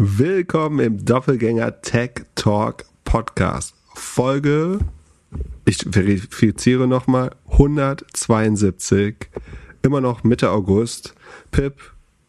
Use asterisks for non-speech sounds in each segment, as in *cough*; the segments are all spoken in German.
Willkommen im Doppelgänger Tech Talk Podcast. Folge, ich verifiziere nochmal, 172. Immer noch Mitte August. Pip,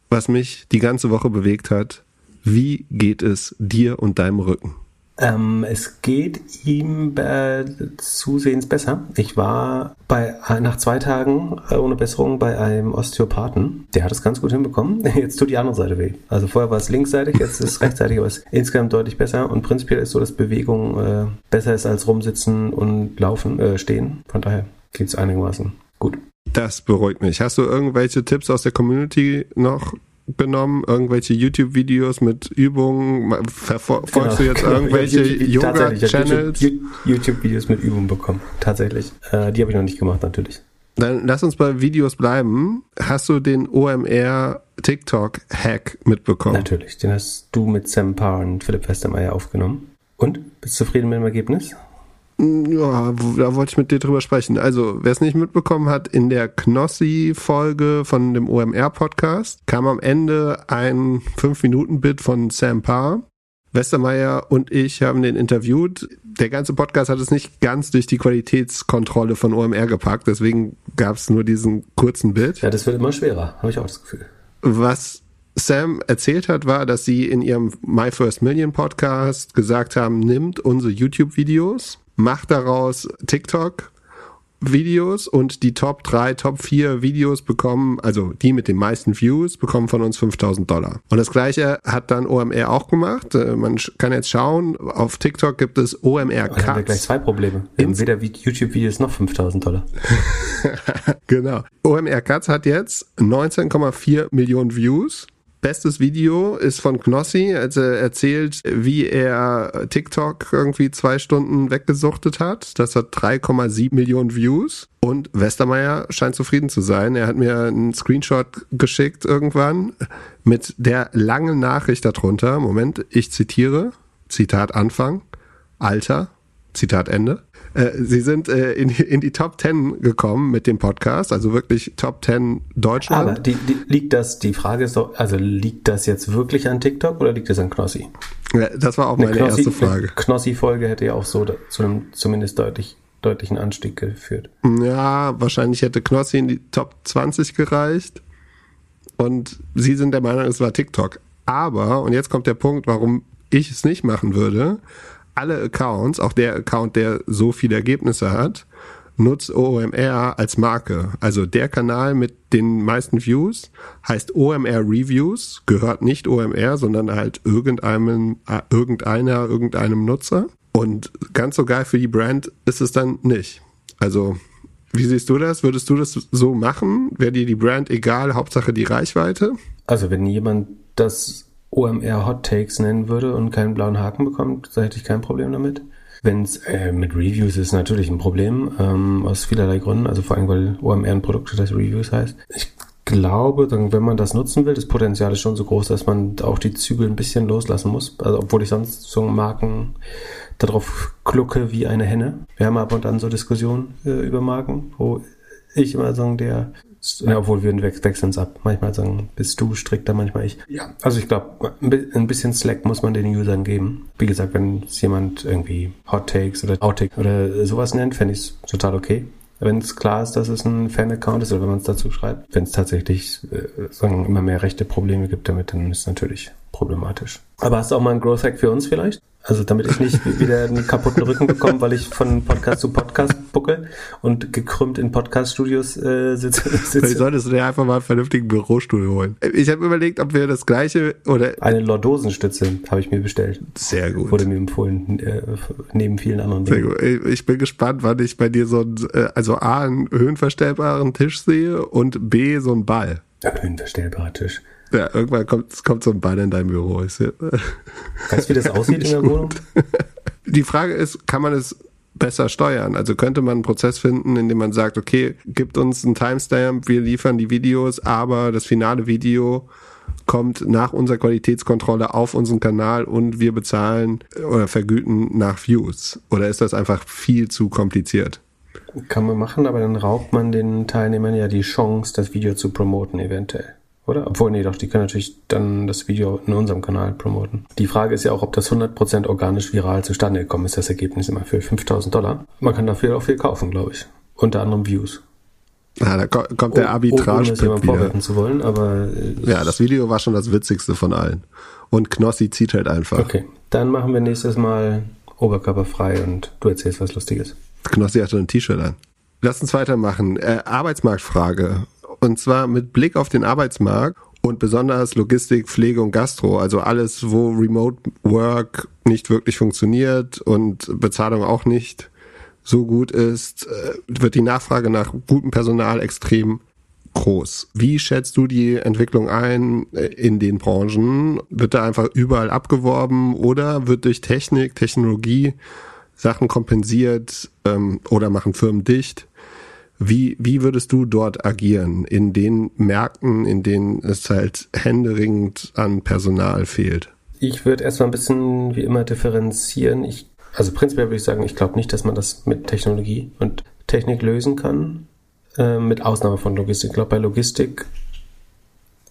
was mich die ganze Woche bewegt hat. Wie geht es dir und deinem Rücken? Ähm, es geht ihm äh, zusehends besser. Ich war bei nach zwei Tagen äh, ohne Besserung bei einem Osteopathen. Der hat es ganz gut hinbekommen. *laughs* Jetzt tut die andere Seite weh. Also vorher war es linksseitig, jetzt ist es *laughs* rechtsseitig, aber es ist insgesamt deutlich besser. Und prinzipiell ist so, dass Bewegung äh, besser ist als rumsitzen und laufen, äh, stehen. Von daher geht es einigermaßen gut. Das beruhigt mich. Hast du irgendwelche Tipps aus der Community noch genommen, irgendwelche YouTube-Videos mit Übungen? Verfolgst genau, du jetzt genau. irgendwelche Yoga-Channels? YouTube-Videos mit Übungen bekommen, tatsächlich. Äh, die habe ich noch nicht gemacht, natürlich. Dann lass uns bei Videos bleiben. Hast du den OMR TikTok-Hack mitbekommen? Natürlich, den hast du mit Sam Parr und Philipp Westermeier aufgenommen. Und? Bist du zufrieden mit dem Ergebnis? Ja, da wollte ich mit dir drüber sprechen. Also, wer es nicht mitbekommen hat, in der Knossi-Folge von dem OMR-Podcast kam am Ende ein 5-Minuten-Bit von Sam Parr. Westermeier und ich haben den interviewt. Der ganze Podcast hat es nicht ganz durch die Qualitätskontrolle von OMR gepackt, deswegen gab es nur diesen kurzen Bit. Ja, das wird immer schwerer, habe ich auch das Gefühl. Was Sam erzählt hat, war, dass sie in ihrem My First Million Podcast gesagt haben, nimmt unsere YouTube-Videos macht daraus TikTok Videos und die Top 3, Top 4 Videos bekommen, also die mit den meisten Views, bekommen von uns 5000 Dollar. Und das gleiche hat dann OMR auch gemacht. Äh, man kann jetzt schauen, auf TikTok gibt es OMR Cuts. Dann haben wir gleich zwei Probleme. Weder YouTube-Videos noch 5000 Dollar. *laughs* genau. OMR Cuts hat jetzt 19,4 Millionen Views Bestes Video ist von Knossi, als er erzählt, wie er TikTok irgendwie zwei Stunden weggesuchtet hat. Das hat 3,7 Millionen Views. Und Westermeier scheint zufrieden zu sein. Er hat mir einen Screenshot geschickt irgendwann mit der langen Nachricht darunter. Moment, ich zitiere. Zitat Anfang. Alter. Zitat Ende. Äh, sie sind äh, in, in, die Top 10 gekommen mit dem Podcast, also wirklich Top 10 Deutschland. Aber die, die, liegt das, die Frage ist doch, also liegt das jetzt wirklich an TikTok oder liegt das an Knossi? Ja, das war auch meine Knossi, erste Frage. Knossi-Folge hätte ja auch so zu einem zumindest deutlich, deutlichen Anstieg geführt. Ja, wahrscheinlich hätte Knossi in die Top 20 gereicht. Und Sie sind der Meinung, es war TikTok. Aber, und jetzt kommt der Punkt, warum ich es nicht machen würde, alle Accounts, auch der Account, der so viele Ergebnisse hat, nutzt OMR als Marke. Also der Kanal mit den meisten Views heißt OMR Reviews, gehört nicht OMR, sondern halt irgendeinem, irgendeiner, irgendeinem Nutzer. Und ganz so geil für die Brand ist es dann nicht. Also, wie siehst du das? Würdest du das so machen? Wäre dir die Brand egal, Hauptsache die Reichweite? Also, wenn jemand das OMR Hot Takes nennen würde und keinen blauen Haken bekommt, da hätte ich kein Problem damit. Wenn es äh, mit Reviews ist natürlich ein Problem, ähm, aus vielerlei Gründen, also vor allem, weil OMR ein Produkt das Reviews heißt. Ich glaube, dann, wenn man das nutzen will, das Potenzial ist schon so groß, dass man auch die Zügel ein bisschen loslassen muss. Also obwohl ich sonst so Marken darauf klucke wie eine Henne. Wir haben ab und an so Diskussionen äh, über Marken, wo ich immer sagen, der ja, obwohl wir wechseln es ab. Manchmal sagen, bist du strikter, manchmal ich. Ja. Also ich glaube, ein bisschen Slack muss man den Usern geben. Wie gesagt, wenn es jemand irgendwie Hot Takes oder Outtake oder sowas nennt, fände ich es total okay. Wenn es klar ist, dass es ein Fan-Account ist oder wenn man es dazu schreibt. Wenn es tatsächlich äh, sagen, immer mehr rechte Probleme gibt damit, dann ist es natürlich problematisch. Aber hast du auch mal einen Growth Hack für uns vielleicht? Also damit ich nicht *laughs* wieder einen kaputten Rücken bekomme, weil ich von Podcast zu Podcast buckel und gekrümmt in Podcast-Studios äh, sitze. sitze. Vielleicht solltest du dir einfach mal einen vernünftigen Bürostudio holen. Ich habe überlegt, ob wir das gleiche oder... Eine Lordosenstütze habe ich mir bestellt. Sehr gut. Wurde mir empfohlen, äh, neben vielen anderen Dingen. Sehr gut. Ich bin gespannt, wann ich bei dir so einen, äh, also A, einen höhenverstellbaren Tisch sehe und B, so einen Ball. Ein höhenverstellbarer Tisch. Ja, irgendwann kommt, kommt so ein Bein in dein Büro. Weißt du, wie das *laughs* aussieht in der Wohnung? *laughs* Die Frage ist, kann man es besser steuern? Also könnte man einen Prozess finden, in dem man sagt, okay, gibt uns einen Timestamp, wir liefern die Videos, aber das finale Video kommt nach unserer Qualitätskontrolle auf unseren Kanal und wir bezahlen oder vergüten nach Views? Oder ist das einfach viel zu kompliziert? Kann man machen, aber dann raubt man den Teilnehmern ja die Chance, das Video zu promoten eventuell oder? Obwohl, nee, doch, die können natürlich dann das Video in unserem Kanal promoten. Die Frage ist ja auch, ob das 100% organisch viral zustande gekommen ist, das Ergebnis immer für 5000 Dollar. Man kann dafür auch viel kaufen, glaube ich. Unter anderem Views. Ja, da kommt der arbitrage oh, ohne vorwerfen zu wollen, aber... Äh, ja, das Video war schon das witzigste von allen. Und Knossi zieht halt einfach. Okay, dann machen wir nächstes Mal oberkörperfrei und du erzählst was Lustiges. Knossi hat schon ein T-Shirt an. Lass uns weitermachen. Äh, Arbeitsmarktfrage. Und zwar mit Blick auf den Arbeitsmarkt und besonders Logistik, Pflege und Gastro, also alles, wo Remote Work nicht wirklich funktioniert und Bezahlung auch nicht so gut ist, äh, wird die Nachfrage nach gutem Personal extrem groß. Wie schätzt du die Entwicklung ein äh, in den Branchen? Wird da einfach überall abgeworben oder wird durch Technik, Technologie Sachen kompensiert ähm, oder machen Firmen dicht? Wie, wie würdest du dort agieren in den Märkten, in denen es halt händeringend an Personal fehlt? Ich würde erstmal ein bisschen wie immer differenzieren. Ich also prinzipiell würde ich sagen, ich glaube nicht, dass man das mit Technologie und Technik lösen kann, äh, mit Ausnahme von Logistik. Ich glaube, bei Logistik,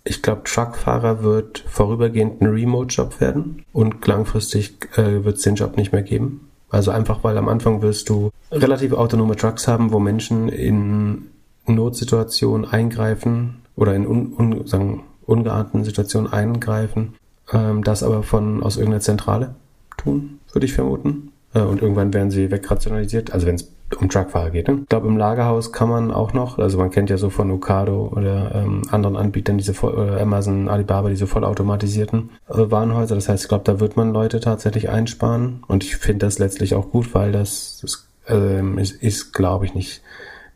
ich glaube, Truckfahrer wird vorübergehend ein Remote-Job werden und langfristig äh, wird es den Job nicht mehr geben. Also einfach, weil am Anfang wirst du relativ autonome Trucks haben, wo Menschen in Notsituationen eingreifen oder in un, un, sagen, ungeahnten Situationen eingreifen, ähm, das aber von aus irgendeiner Zentrale tun, würde ich vermuten. Äh, und irgendwann werden sie wegrationalisiert, also wenn es um Truckfahrer geht. Ne? Ich glaube, im Lagerhaus kann man auch noch, also man kennt ja so von Ocado oder ähm, anderen Anbietern diese voll, oder Amazon, Alibaba, diese vollautomatisierten äh, Warenhäuser. Das heißt, ich glaube, da wird man Leute tatsächlich einsparen. Und ich finde das letztlich auch gut, weil das, das ähm, ist, ist glaube ich, nicht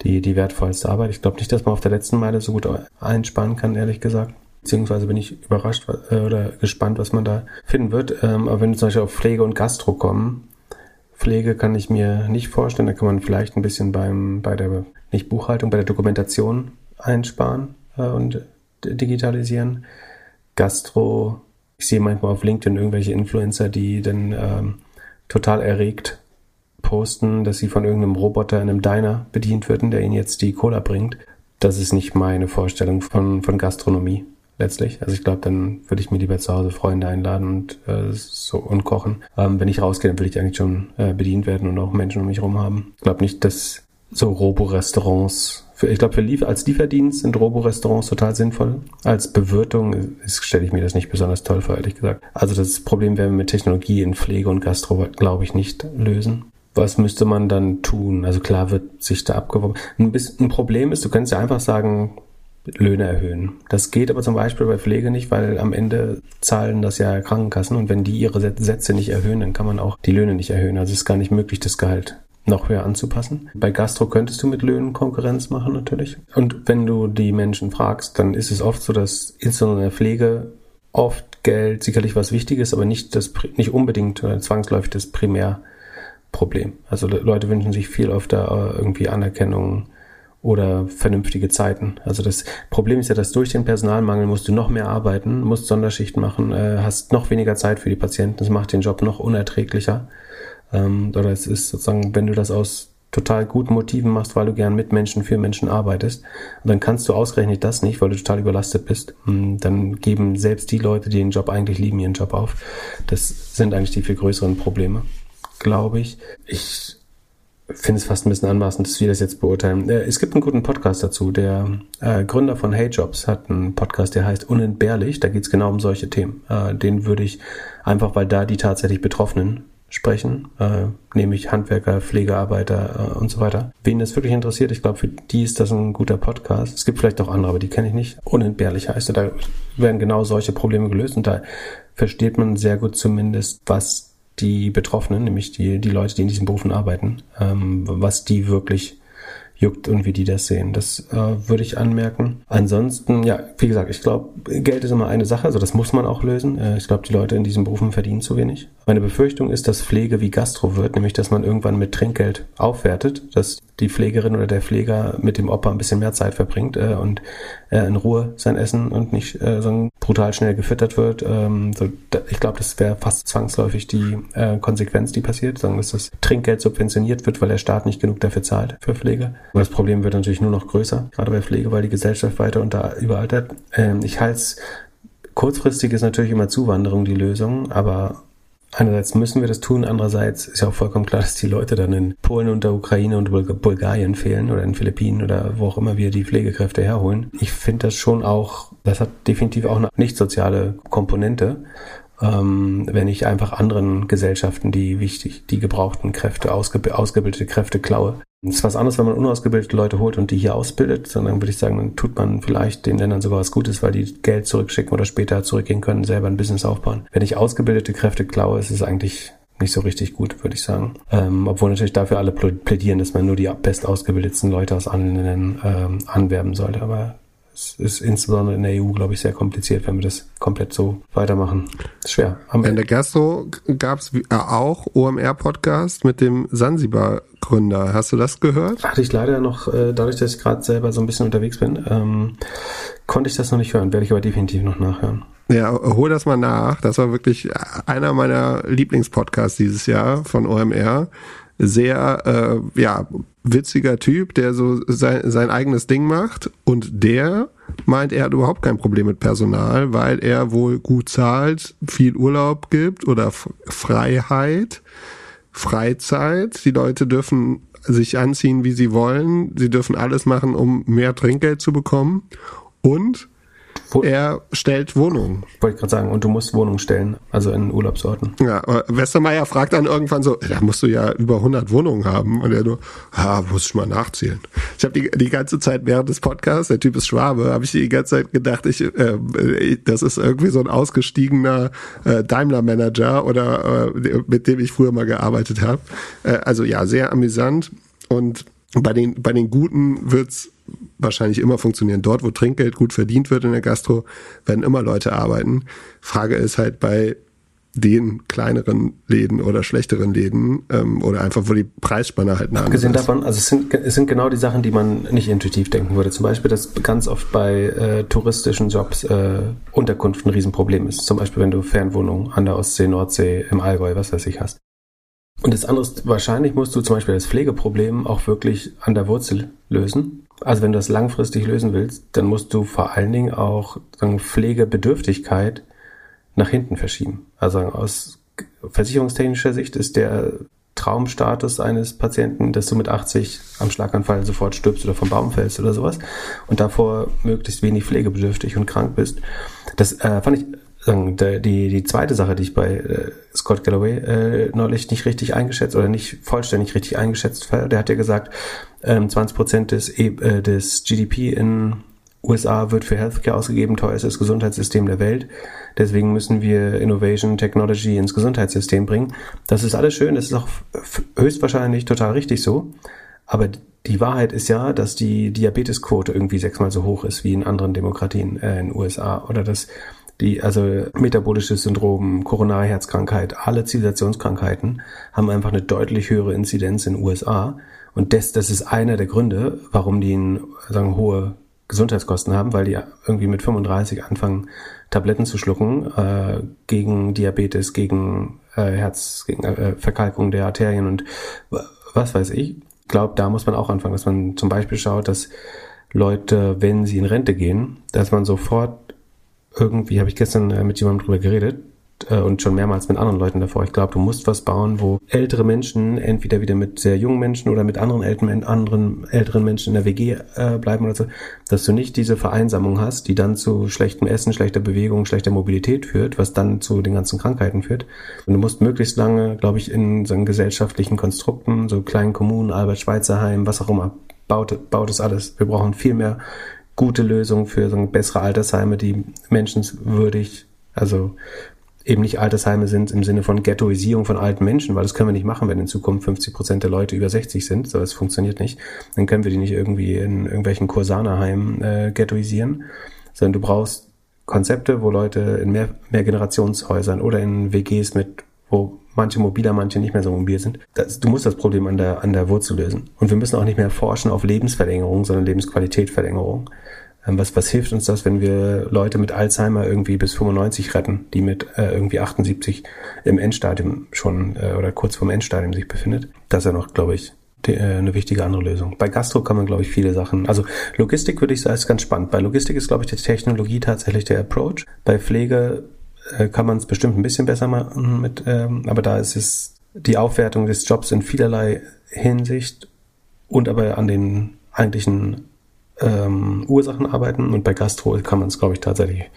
die, die wertvollste Arbeit. Ich glaube nicht, dass man auf der letzten Meile so gut einsparen kann, ehrlich gesagt. Beziehungsweise bin ich überrascht äh, oder gespannt, was man da finden wird. Ähm, aber wenn wir zum Beispiel auf Pflege und Gastro kommen, Pflege kann ich mir nicht vorstellen. Da kann man vielleicht ein bisschen beim, bei der, nicht Buchhaltung, bei der Dokumentation einsparen äh, und digitalisieren. Gastro, ich sehe manchmal auf LinkedIn irgendwelche Influencer, die dann ähm, total erregt posten, dass sie von irgendeinem Roboter in einem Diner bedient würden, der ihnen jetzt die Cola bringt. Das ist nicht meine Vorstellung von, von Gastronomie letztlich. Also ich glaube, dann würde ich mir lieber zu Hause Freunde einladen und äh, so und kochen. Ähm, wenn ich rausgehe, dann will ich eigentlich schon äh, bedient werden und auch Menschen um mich herum haben. Ich glaube nicht, dass so Robo-Restaurants, ich glaube, für Lief als Lieferdienst sind Robo-Restaurants total sinnvoll. Als Bewirtung stelle ich mir das nicht besonders toll vor, ehrlich gesagt. Also das Problem werden wir mit Technologie in Pflege und Gastro, glaube ich, nicht lösen was müsste man dann tun? Also klar wird sich da abgeworben. Ein, bisschen, ein Problem ist, du kannst ja einfach sagen, Löhne erhöhen. Das geht aber zum Beispiel bei Pflege nicht, weil am Ende zahlen das ja Krankenkassen und wenn die ihre Sätze nicht erhöhen, dann kann man auch die Löhne nicht erhöhen. Also es ist gar nicht möglich, das Gehalt noch höher anzupassen. Bei Gastro könntest du mit Löhnen Konkurrenz machen natürlich. Und wenn du die Menschen fragst, dann ist es oft so, dass insbesondere in der Pflege oft Geld sicherlich was Wichtiges, aber nicht das nicht unbedingt oder zwangsläufig das Primärproblem. Also Leute wünschen sich viel öfter irgendwie Anerkennung, oder vernünftige Zeiten. Also das Problem ist ja, dass durch den Personalmangel musst du noch mehr arbeiten, musst Sonderschicht machen, äh, hast noch weniger Zeit für die Patienten, das macht den Job noch unerträglicher. Ähm, oder es ist sozusagen, wenn du das aus total guten Motiven machst, weil du gern mit Menschen, für Menschen arbeitest, dann kannst du ausgerechnet das nicht, weil du total überlastet bist. Hm, dann geben selbst die Leute, die den Job eigentlich lieben, ihren Job auf. Das sind eigentlich die viel größeren Probleme, glaube ich. Ich finde es fast ein bisschen anmaßend, dass wir das jetzt beurteilen. Äh, es gibt einen guten Podcast dazu. Der äh, Gründer von Hey Jobs hat einen Podcast, der heißt Unentbehrlich. Da geht es genau um solche Themen. Äh, den würde ich einfach, weil da die tatsächlich Betroffenen sprechen, äh, nämlich Handwerker, Pflegearbeiter äh, und so weiter. Wen das wirklich interessiert, ich glaube, für die ist das ein guter Podcast. Es gibt vielleicht auch andere, aber die kenne ich nicht. Unentbehrlich heißt er. Da werden genau solche Probleme gelöst und da versteht man sehr gut zumindest, was die Betroffenen, nämlich die, die Leute, die in diesen Berufen arbeiten, ähm, was die wirklich juckt und wie die das sehen. Das äh, würde ich anmerken. Ansonsten, ja, wie gesagt, ich glaube, Geld ist immer eine Sache, also das muss man auch lösen. Äh, ich glaube, die Leute in diesen Berufen verdienen zu wenig. Meine Befürchtung ist, dass Pflege wie Gastro wird, nämlich dass man irgendwann mit Trinkgeld aufwertet, dass die Pflegerin oder der Pfleger mit dem Opa ein bisschen mehr Zeit verbringt äh, und äh, in Ruhe sein Essen und nicht äh, so brutal schnell gefüttert wird. Ähm, so, da, ich glaube, das wäre fast zwangsläufig die äh, Konsequenz, die passiert, sagen, dass das Trinkgeld subventioniert wird, weil der Staat nicht genug dafür zahlt für Pflege. Aber das Problem wird natürlich nur noch größer, gerade bei Pflege, weil die Gesellschaft weiter unter überaltert. Ähm, ich halte es kurzfristig ist natürlich immer Zuwanderung die Lösung, aber Einerseits müssen wir das tun, andererseits ist ja auch vollkommen klar, dass die Leute dann in Polen und der Ukraine und Bulgarien fehlen oder in Philippinen oder wo auch immer wir die Pflegekräfte herholen. Ich finde das schon auch, das hat definitiv auch eine nicht soziale Komponente, ähm, wenn ich einfach anderen Gesellschaften die wichtig, die gebrauchten Kräfte, ausge, ausgebildete Kräfte klaue. Es ist was anderes, wenn man unausgebildete Leute holt und die hier ausbildet, sondern würde ich sagen, dann tut man vielleicht den Ländern sogar was Gutes, weil die Geld zurückschicken oder später zurückgehen können, selber ein Business aufbauen. Wenn ich ausgebildete Kräfte klaue, ist es eigentlich nicht so richtig gut, würde ich sagen. Ähm, obwohl natürlich dafür alle plädieren, dass man nur die best ausgebildetsten Leute aus anderen Ländern ähm, anwerben sollte. Aber es ist insbesondere in der EU, glaube ich, sehr kompliziert, wenn wir das komplett so weitermachen. Ist schwer. Am in der Gastro gab es äh, auch OMR-Podcast mit dem Sansibar-Gründer. Hast du das gehört? Hatte ich leider noch, äh, dadurch, dass ich gerade selber so ein bisschen unterwegs bin, ähm, konnte ich das noch nicht hören. Werde ich aber definitiv noch nachhören. Ja, hol das mal nach. Das war wirklich einer meiner Lieblingspodcasts dieses Jahr von OMR sehr äh, ja, witziger Typ, der so sein, sein eigenes Ding macht und der meint, er hat überhaupt kein Problem mit Personal, weil er wohl gut zahlt, viel Urlaub gibt oder Freiheit, Freizeit. Die Leute dürfen sich anziehen, wie sie wollen. Sie dürfen alles machen, um mehr Trinkgeld zu bekommen. Und er stellt Wohnungen. Wollte ich gerade sagen, und du musst Wohnungen stellen, also in Urlaubsorten. Ja, Westermeier fragt dann irgendwann so, da musst du ja über 100 Wohnungen haben. Und er nur, ah, muss ich mal nachzählen. Ich habe die, die ganze Zeit während des Podcasts, der Typ ist Schwabe, habe ich die ganze Zeit gedacht, ich, äh, das ist irgendwie so ein ausgestiegener äh, Daimler-Manager oder äh, mit dem ich früher mal gearbeitet habe. Äh, also ja, sehr amüsant. Und bei den, bei den Guten wird's wahrscheinlich immer funktionieren. Dort, wo Trinkgeld gut verdient wird in der Gastro, werden immer Leute arbeiten. Frage ist halt bei den kleineren Läden oder schlechteren Läden ähm, oder einfach, wo die Preisspanne halt nah Abgesehen davon, also es sind, es sind genau die Sachen, die man nicht intuitiv denken würde. Zum Beispiel, dass ganz oft bei äh, touristischen Jobs äh, Unterkunft ein Riesenproblem ist. Zum Beispiel, wenn du Fernwohnungen an der Ostsee, Nordsee, im Allgäu, was weiß ich hast. Und das andere ist, wahrscheinlich musst du zum Beispiel das Pflegeproblem auch wirklich an der Wurzel lösen. Also wenn du das langfristig lösen willst, dann musst du vor allen Dingen auch sagen, Pflegebedürftigkeit nach hinten verschieben. Also aus versicherungstechnischer Sicht ist der Traumstatus eines Patienten, dass du mit 80 am Schlaganfall sofort stirbst oder vom Baum fällst oder sowas und davor möglichst wenig pflegebedürftig und krank bist. Das äh, fand ich sagen, die, die zweite Sache, die ich bei äh, Scott Galloway äh, neulich nicht richtig eingeschätzt oder nicht vollständig richtig eingeschätzt war, der hat ja gesagt, ähm, 20 Prozent des, e äh, des GDP in USA wird für Healthcare ausgegeben, teuerstes Gesundheitssystem der Welt. Deswegen müssen wir Innovation, Technology ins Gesundheitssystem bringen. Das ist alles schön, das ist auch höchstwahrscheinlich total richtig so. Aber die Wahrheit ist ja, dass die Diabetesquote irgendwie sechsmal so hoch ist wie in anderen Demokratien äh, in USA oder dass die, also metabolisches Syndrom, koronare Herzkrankheit, alle Zivilisationskrankheiten haben einfach eine deutlich höhere Inzidenz in den USA. Und das, das ist einer der Gründe, warum die sagen, hohe Gesundheitskosten haben, weil die irgendwie mit 35 anfangen, Tabletten zu schlucken äh, gegen Diabetes, gegen äh, Herz, gegen äh, Verkalkung der Arterien und was weiß ich. Ich glaube, da muss man auch anfangen, dass man zum Beispiel schaut, dass Leute, wenn sie in Rente gehen, dass man sofort irgendwie habe ich gestern äh, mit jemandem drüber geredet äh, und schon mehrmals mit anderen Leuten davor. Ich glaube, du musst was bauen, wo ältere Menschen entweder wieder mit sehr jungen Menschen oder mit anderen älteren, anderen älteren Menschen in der WG äh, bleiben oder so, dass du nicht diese Vereinsamung hast, die dann zu schlechtem Essen, schlechter Bewegung, schlechter Mobilität führt, was dann zu den ganzen Krankheiten führt. Und du musst möglichst lange, glaube ich, in so gesellschaftlichen Konstrukten, so kleinen Kommunen, Albert-Schweitzer-Heim, was auch immer, baut, baut es alles. Wir brauchen viel mehr gute Lösung für so bessere Altersheime, die menschenswürdig, also eben nicht Altersheime sind im Sinne von Ghettoisierung von alten Menschen, weil das können wir nicht machen, wenn in Zukunft 50 Prozent der Leute über 60 sind. So, das funktioniert nicht. Dann können wir die nicht irgendwie in irgendwelchen Kursanerheimen äh, ghettoisieren, sondern du brauchst Konzepte, wo Leute in mehr, mehr Generationshäusern oder in WGs mit wo manche mobiler, manche nicht mehr so mobil sind. Das, du musst das Problem an der, an der Wurzel lösen. Und wir müssen auch nicht mehr forschen auf Lebensverlängerung, sondern Lebensqualitätverlängerung. Ähm, was, was hilft uns das, wenn wir Leute mit Alzheimer irgendwie bis 95 retten, die mit äh, irgendwie 78 im Endstadium schon äh, oder kurz vorm Endstadium sich befindet? Das ist ja noch, glaube ich, die, äh, eine wichtige andere Lösung. Bei Gastro kann man, glaube ich, viele Sachen. Also Logistik würde ich sagen, ist ganz spannend. Bei Logistik ist, glaube ich, die Technologie tatsächlich der Approach. Bei Pflege äh, kann man es bestimmt ein bisschen besser machen mit, ähm, aber da ist es die Aufwertung des Jobs in vielerlei Hinsicht und aber an den eigentlichen ähm, Ursachen arbeiten und bei Gastro kann man es, glaube ich, tatsächlich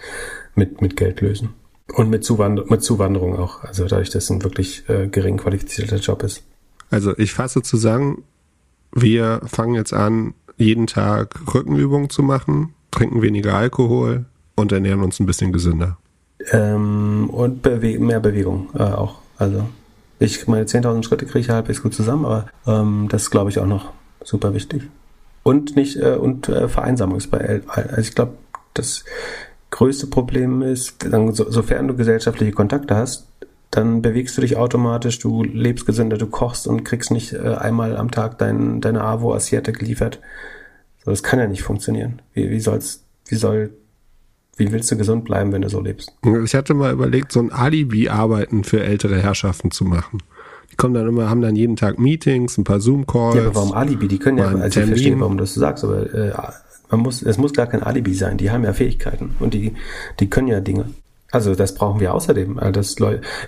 mit, mit Geld lösen. Und mit, Zuwand mit Zuwanderung auch. Also dadurch, dass es ein wirklich äh, gering qualifizierter Job ist. Also ich fasse zusammen, wir fangen jetzt an, jeden Tag Rückenübungen zu machen, trinken weniger Alkohol und ernähren uns ein bisschen gesünder. Ähm, und Bewe mehr Bewegung äh, auch. Also ich meine 10.000 Schritte kriege ich halbwegs gut zusammen, aber ähm, das ist glaube ich auch noch super wichtig. Und nicht äh, und äh, Vereinsamung ist bei also ich glaube das größte Problem ist, dann, so, sofern du gesellschaftliche Kontakte hast, dann bewegst du dich automatisch, du lebst gesünder, du kochst und kriegst nicht äh, einmal am Tag dein, deine Avo Assiette geliefert. So, das kann ja nicht funktionieren. Wie, wie soll's, wie soll wie willst du gesund bleiben, wenn du so lebst? Ich hatte mal überlegt, so ein Alibi-Arbeiten für ältere Herrschaften zu machen. Die kommen dann immer, haben dann jeden Tag Meetings, ein paar Zoom-Calls. Ja, aber warum Alibi? Die können ja, also Termin. ich verstehe, warum du das sagst, aber äh, man muss, es muss gar kein Alibi sein. Die haben ja Fähigkeiten und die, die können ja Dinge. Also das brauchen wir außerdem. Also das,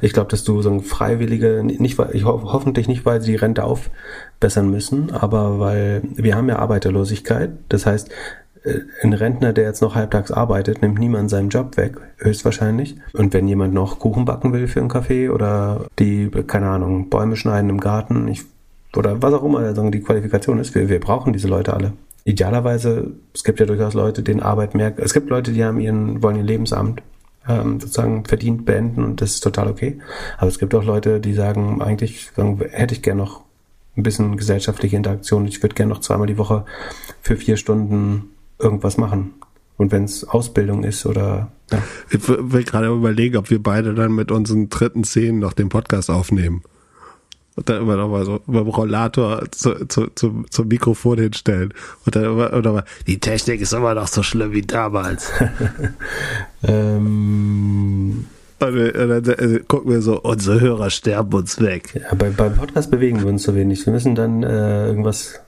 ich glaube, dass du so ein freiwillige, nicht ich ho hoffentlich nicht, weil sie die Rente aufbessern müssen, aber weil wir haben ja Arbeiterlosigkeit. Das heißt, ein Rentner, der jetzt noch halbtags arbeitet, nimmt niemand seinen Job weg, höchstwahrscheinlich. Und wenn jemand noch Kuchen backen will für einen Kaffee oder die, keine Ahnung, Bäume schneiden im Garten, ich, oder was auch immer also die Qualifikation ist, wir, wir brauchen diese Leute alle. Idealerweise, es gibt ja durchaus Leute, denen Arbeit merkt. Es gibt Leute, die haben ihren, wollen ihr Lebensamt ähm, sozusagen verdient beenden und das ist total okay. Aber es gibt auch Leute, die sagen, eigentlich sagen, hätte ich gern noch ein bisschen gesellschaftliche Interaktion. Ich würde gern noch zweimal die Woche für vier Stunden irgendwas machen. Und wenn es Ausbildung ist oder. Ja. Ich will gerade überlegen, ob wir beide dann mit unseren dritten Szenen noch den Podcast aufnehmen. Und dann immer noch mal so beim Rollator zu, zu, zu, zum Mikrofon hinstellen. Und dann immer, immer mal, die Technik ist immer noch so schlimm wie damals. *laughs* ähm. Und, dann äh, gucken wir so, unsere Hörer sterben uns weg. Ja, bei, beim Podcast bewegen wir uns so wenig. Wir müssen dann äh, irgendwas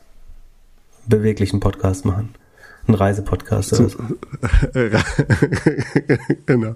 beweglichen Podcast machen ein Reisepodcast oder so. *laughs* genau.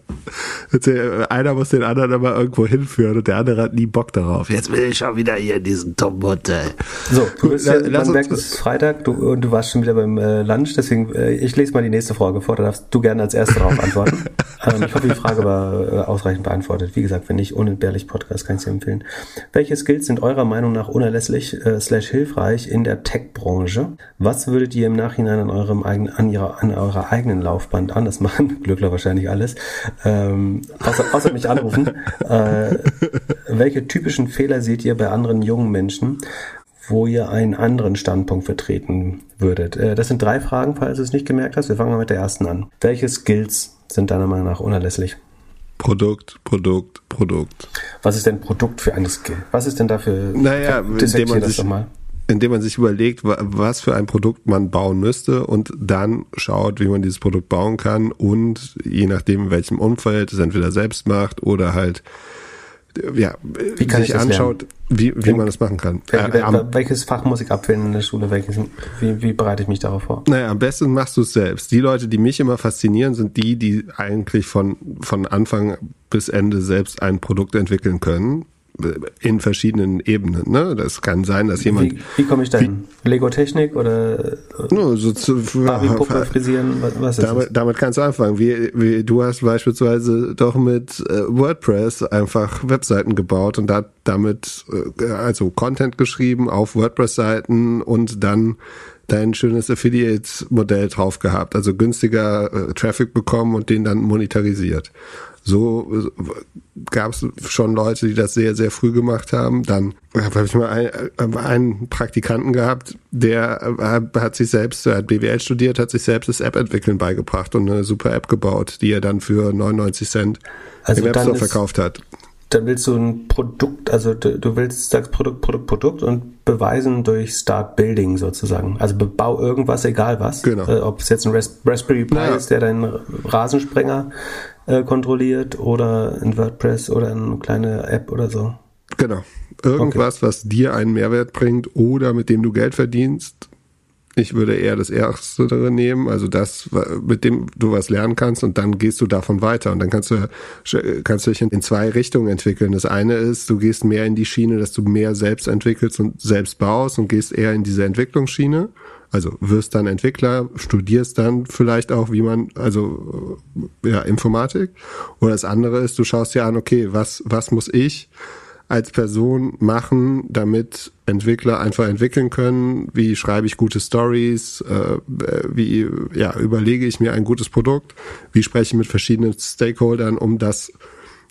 Einer muss den anderen aber irgendwo hinführen und der andere hat nie Bock darauf. Jetzt will ich schon wieder hier in diesen Top-Hotel. So, du bist ja, man merkt, es ist Freitag du, und du warst schon wieder beim äh, Lunch, deswegen äh, ich lese mal die nächste Frage vor, da darfst du gerne als Erster darauf antworten. *laughs* ähm, ich hoffe, die Frage war äh, ausreichend beantwortet. Wie gesagt, wenn nicht, unentbehrlich Podcast kann ich dir empfehlen. Welche Skills sind eurer Meinung nach unerlässlich äh, slash hilfreich in der Tech-Branche? Was würdet ihr im Nachhinein an eurem eigenen an, ihrer, an eurer eigenen Laufbahn anders machen. *laughs* Glückler wahrscheinlich alles. Ähm, außer, außer mich anrufen. *laughs* äh, welche typischen Fehler seht ihr bei anderen jungen Menschen, wo ihr einen anderen Standpunkt vertreten würdet? Äh, das sind drei Fragen, falls du es nicht gemerkt hast. Wir fangen mal mit der ersten an. Welche Skills sind deiner Meinung nach unerlässlich? Produkt, Produkt, Produkt. Was ist denn Produkt für eine Skill? Was ist denn dafür? Naja, indem man sich, indem man sich überlegt, was für ein Produkt man bauen müsste und dann schaut, wie man dieses Produkt bauen kann und je nachdem, in welchem Umfeld es entweder selbst macht oder halt ja, wie kann sich anschaut, wie, wie man das machen kann. Wel äh, welches Fach muss ich abwählen in der Schule? Welches, wie, wie bereite ich mich darauf vor? Naja, am besten machst du es selbst. Die Leute, die mich immer faszinieren, sind die, die eigentlich von, von Anfang bis Ende selbst ein Produkt entwickeln können in verschiedenen Ebenen. Ne? Das kann sein, dass jemand. Wie, wie komme ich da hin? Lego-Technik oder no, so zu, Barbie-Puppe frisieren? Was, was ist damit, das? damit kannst du anfangen. Wie, wie, du hast beispielsweise doch mit äh, WordPress einfach Webseiten gebaut und da, damit äh, also Content geschrieben auf WordPress-Seiten und dann dein schönes Affiliate-Modell drauf gehabt, also günstiger äh, Traffic bekommen und den dann monetarisiert. So äh, gab es schon Leute, die das sehr, sehr früh gemacht haben. Dann habe ich mal einen, einen Praktikanten gehabt, der äh, hat sich selbst, er hat BWL studiert, hat sich selbst das App-Entwickeln beigebracht und eine super App gebaut, die er dann für 99 Cent also im App Store verkauft hat. dann willst du ein Produkt, also du, du, willst, sagst Produkt, Produkt, Produkt und beweisen durch Start Building sozusagen. Also bebau irgendwas, egal was. Genau. Äh, ob es jetzt ein Ras Raspberry Pi Ja. ist, der deinen Rasensprenger äh, kontrolliert oder ein WordPress oder eine kleine App oder so. Genau. Irgendwas, was dir einen Mehrwert bringt oder mit dem du Geld verdienst. Ich würde eher das Erstere nehmen, also das, mit dem du was lernen kannst und dann gehst du davon weiter und dann kannst du, kannst du dich in zwei Richtungen entwickeln. Das eine ist, du gehst mehr in die Schiene, dass du mehr selbst entwickelst und selbst baust und gehst eher in diese Entwicklungsschiene. Also wirst dann Entwickler, studierst dann vielleicht auch, wie man, also ja, Informatik. Oder das andere ist, du schaust dir an, okay, was, was muss ich als Person machen, damit Entwickler einfach entwickeln können? Wie schreibe ich gute Stories? Äh, wie ja, überlege ich mir ein gutes Produkt? Wie spreche ich mit verschiedenen Stakeholdern, um das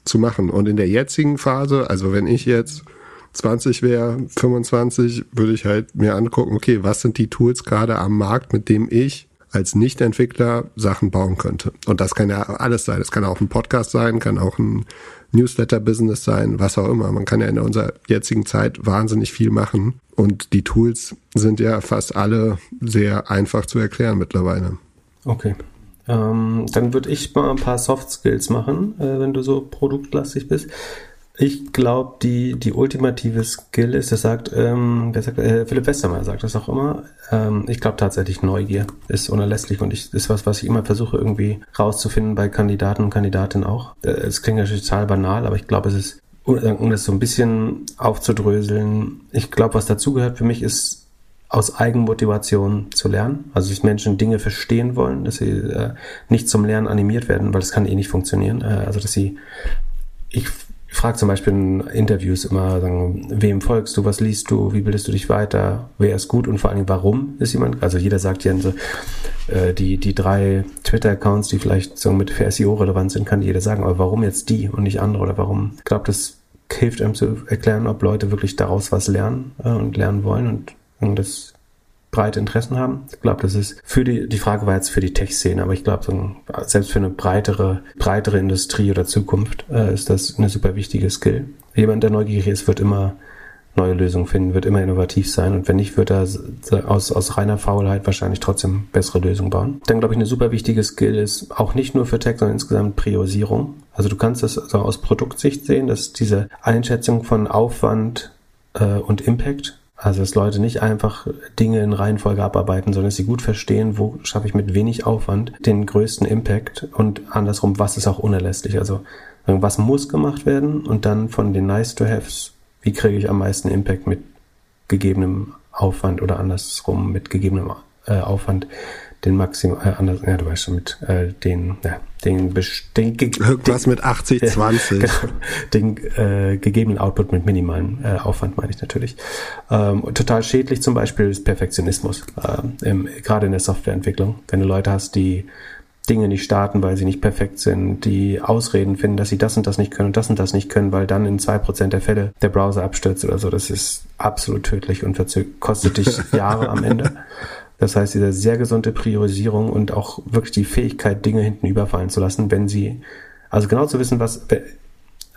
zu machen? Und in der jetzigen Phase, also wenn ich jetzt 20 wäre, 25, würde ich halt mir angucken, okay, was sind die Tools gerade am Markt, mit dem ich als Nicht-Entwickler Sachen bauen könnte. Und das kann ja alles sein. Das kann auch ein Podcast sein, kann auch ein Newsletter-Business sein, was auch immer. Man kann ja in unserer jetzigen Zeit wahnsinnig viel machen. Und die Tools sind ja fast alle sehr einfach zu erklären mittlerweile. Okay. Ähm, dann würde ich mal ein paar Soft Skills machen, äh, wenn du so produktlastig bist. Ich glaube, die, die ultimative Skill ist, das sagt, ähm, der sagt äh, Philipp Westermeier sagt das auch immer. Ähm, ich glaube tatsächlich, Neugier ist unerlässlich und ich, ist was, was ich immer versuche irgendwie rauszufinden bei Kandidaten und Kandidatinnen auch. Äh, Es klingt natürlich total banal, aber ich glaube, es ist, um das so ein bisschen aufzudröseln, ich glaube, was dazugehört für mich ist, aus Eigenmotivation zu lernen. Also dass Menschen Dinge verstehen wollen, dass sie äh, nicht zum Lernen animiert werden, weil das kann eh nicht funktionieren. Äh, also dass sie, ich frage zum Beispiel in Interviews immer, sagen, wem folgst du, was liest du, wie bildest du dich weiter, wer ist gut und vor allem warum ist jemand, also jeder sagt ja äh, die, die drei Twitter-Accounts, die vielleicht so mit für SEO relevant sind, kann jeder sagen, aber warum jetzt die und nicht andere oder warum? Ich glaube, das hilft einem zu erklären, ob Leute wirklich daraus was lernen äh, und lernen wollen und, und das breite Interessen haben. Ich glaube, das ist für die, die Frage war jetzt für die Tech-Szene, aber ich glaube, so selbst für eine breitere, breitere Industrie oder Zukunft äh, ist das eine super wichtige Skill. Jemand, der neugierig ist, wird immer neue Lösungen finden, wird immer innovativ sein und wenn nicht, wird er aus, aus reiner Faulheit wahrscheinlich trotzdem bessere Lösungen bauen. Dann glaube ich, eine super wichtige Skill ist auch nicht nur für Tech, sondern insgesamt Priorisierung. Also du kannst das also aus Produktsicht sehen, dass diese Einschätzung von Aufwand äh, und Impact also, dass Leute nicht einfach Dinge in Reihenfolge abarbeiten, sondern dass sie gut verstehen, wo schaffe ich mit wenig Aufwand den größten Impact und andersrum, was ist auch unerlässlich. Also, was muss gemacht werden und dann von den nice to haves, wie kriege ich am meisten Impact mit gegebenem Aufwand oder andersrum mit gegebenem äh, Aufwand den Maximum, äh, anders, ja, du weißt schon, mit äh, den, ja, den, den, Irgendwas mit 80, 20. *laughs* Genau, den äh, gegebenen Output mit minimalem äh, Aufwand meine ich natürlich. Ähm, total schädlich zum Beispiel ist Perfektionismus, äh, im, gerade in der Softwareentwicklung. Wenn du Leute hast, die Dinge nicht starten, weil sie nicht perfekt sind, die Ausreden finden, dass sie das und das nicht können und das und das nicht können, weil dann in zwei Prozent der Fälle der Browser abstürzt oder so. Das ist absolut tödlich und kostet dich *laughs* Jahre am Ende. Das heißt, diese sehr gesunde Priorisierung und auch wirklich die Fähigkeit, Dinge hinten überfallen zu lassen, wenn sie, also genau zu wissen, was, da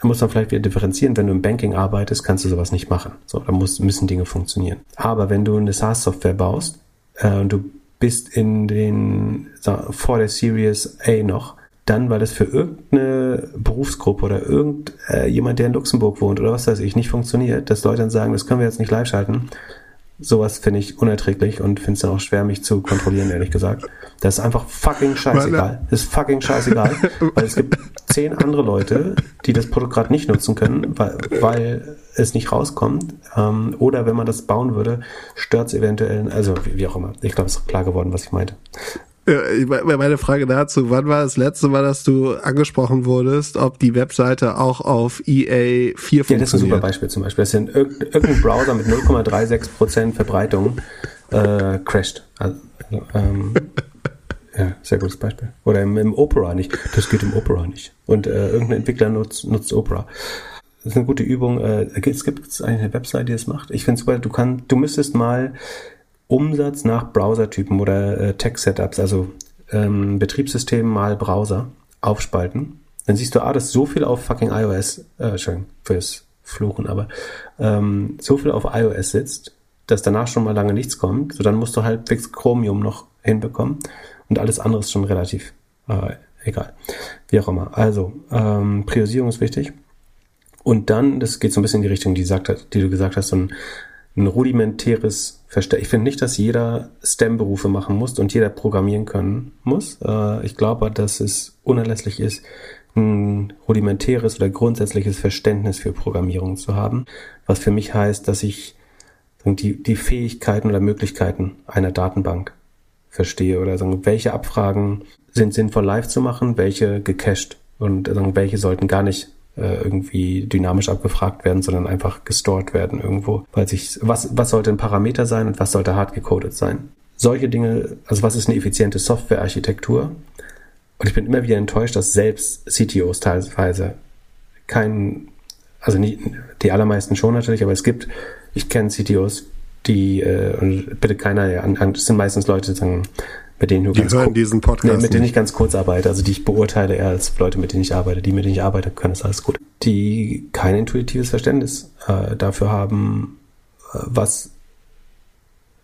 muss man vielleicht wieder differenzieren, wenn du im Banking arbeitest, kannst du sowas nicht machen. So, da muss, müssen Dinge funktionieren. Aber wenn du eine SaaS-Software baust äh, und du bist in den, vor der Series A noch, dann, weil das für irgendeine Berufsgruppe oder irgend äh, der in Luxemburg wohnt oder was weiß ich, nicht funktioniert, dass Leute dann sagen, das können wir jetzt nicht live schalten, sowas finde ich unerträglich und finde es dann auch schwer, mich zu kontrollieren, ehrlich gesagt. Das ist einfach fucking scheißegal. Das ist fucking scheißegal, weil es gibt zehn andere Leute, die das Produkt gerade nicht nutzen können, weil, weil es nicht rauskommt. Ähm, oder wenn man das bauen würde, stört es eventuell, also wie, wie auch immer. Ich glaube, es ist klar geworden, was ich meinte. Meine Frage dazu, wann war das letzte Mal, dass du angesprochen wurdest, ob die Webseite auch auf EA 4 funktioniert? Ja, das ist ein super Beispiel zum Beispiel. Das ist irgendein Browser mit 0,36% Verbreitung äh, crasht. Also, ähm, *laughs* ja, sehr gutes Beispiel. Oder im, im, Opera nicht. Das geht im Opera nicht. Und äh, irgendein Entwickler nutzt, nutzt Opera. Das ist eine gute Übung. Äh, es gibt eine Website, die das macht. Ich finde super, du kannst, du müsstest mal Umsatz nach Browsertypen oder äh, Tech-Setups, also ähm, Betriebssystem mal Browser, aufspalten dann siehst du, ah, dass so viel auf fucking iOS, äh, schön, fürs Fluchen, aber ähm, so viel auf iOS sitzt, dass danach schon mal lange nichts kommt, so dann musst du fix Chromium noch hinbekommen und alles andere ist schon relativ äh, egal. Wie auch immer. Also, ähm, Priorisierung ist wichtig. Und dann, das geht so ein bisschen in die Richtung, die, sagt, die du gesagt hast, so ein, ein rudimentäres Verständnis. Ich finde nicht, dass jeder STEM-Berufe machen muss und jeder programmieren können muss. Äh, ich glaube, dass es unerlässlich ist, ein rudimentäres oder grundsätzliches Verständnis für Programmierung zu haben, was für mich heißt, dass ich die, die Fähigkeiten oder Möglichkeiten einer Datenbank verstehe oder sagen, welche Abfragen sind sinnvoll live zu machen, welche gecached und sagen, welche sollten gar nicht äh, irgendwie dynamisch abgefragt werden, sondern einfach gestored werden irgendwo. Weil sich, was, was sollte ein Parameter sein und was sollte hart gecodet sein? Solche Dinge, also was ist eine effiziente Softwarearchitektur? Und ich bin immer wieder enttäuscht, dass selbst CTOs teilweise keinen, also nie, die allermeisten schon natürlich, aber es gibt, ich kenne CTOs, die, äh, bitte keiner, ja, das sind meistens Leute, die sagen, mit denen du die hören diesen Podcast. Nee, mit denen ich ganz kurz arbeite, also die ich beurteile eher als Leute, mit denen ich arbeite. Die, mit denen ich arbeite, können das alles gut. Die kein intuitives Verständnis äh, dafür haben, äh, was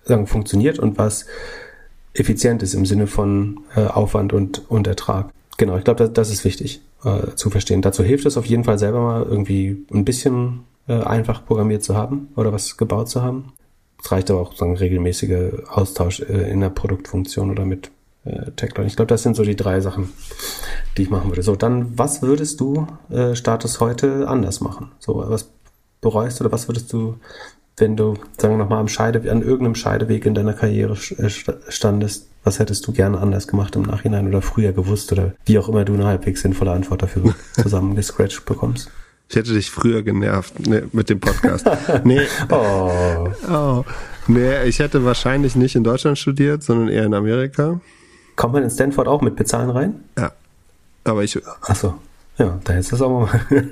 sagen, funktioniert und was effizient ist im Sinne von äh, Aufwand und, und Ertrag. Genau, ich glaube, das, das ist wichtig äh, zu verstehen. Dazu hilft es auf jeden Fall selber mal irgendwie ein bisschen äh, einfach programmiert zu haben oder was gebaut zu haben. Es reicht aber auch ein regelmäßiger Austausch äh, in der Produktfunktion oder mit äh, Tech-Leuten. Ich glaube, das sind so die drei Sachen, die ich machen würde. So, dann, was würdest du äh, Status heute anders machen? So, was bereust du oder was würdest du, wenn du, sagen wir nochmal, am Scheide, an irgendeinem Scheideweg in deiner Karriere äh, standest, was hättest du gerne anders gemacht im Nachhinein oder früher gewusst oder wie auch immer du eine halbwegs sinnvolle Antwort dafür *laughs* zusammengescratcht bekommst? Ich hätte dich früher genervt ne, mit dem Podcast. *laughs* Nee. oh. oh. Nee, ich hätte wahrscheinlich nicht in Deutschland studiert, sondern eher in Amerika. Kommt man in Stanford auch mit Bezahlen rein? Ja. Aber ich. Achso. Ja, da ist das auch mal. *laughs*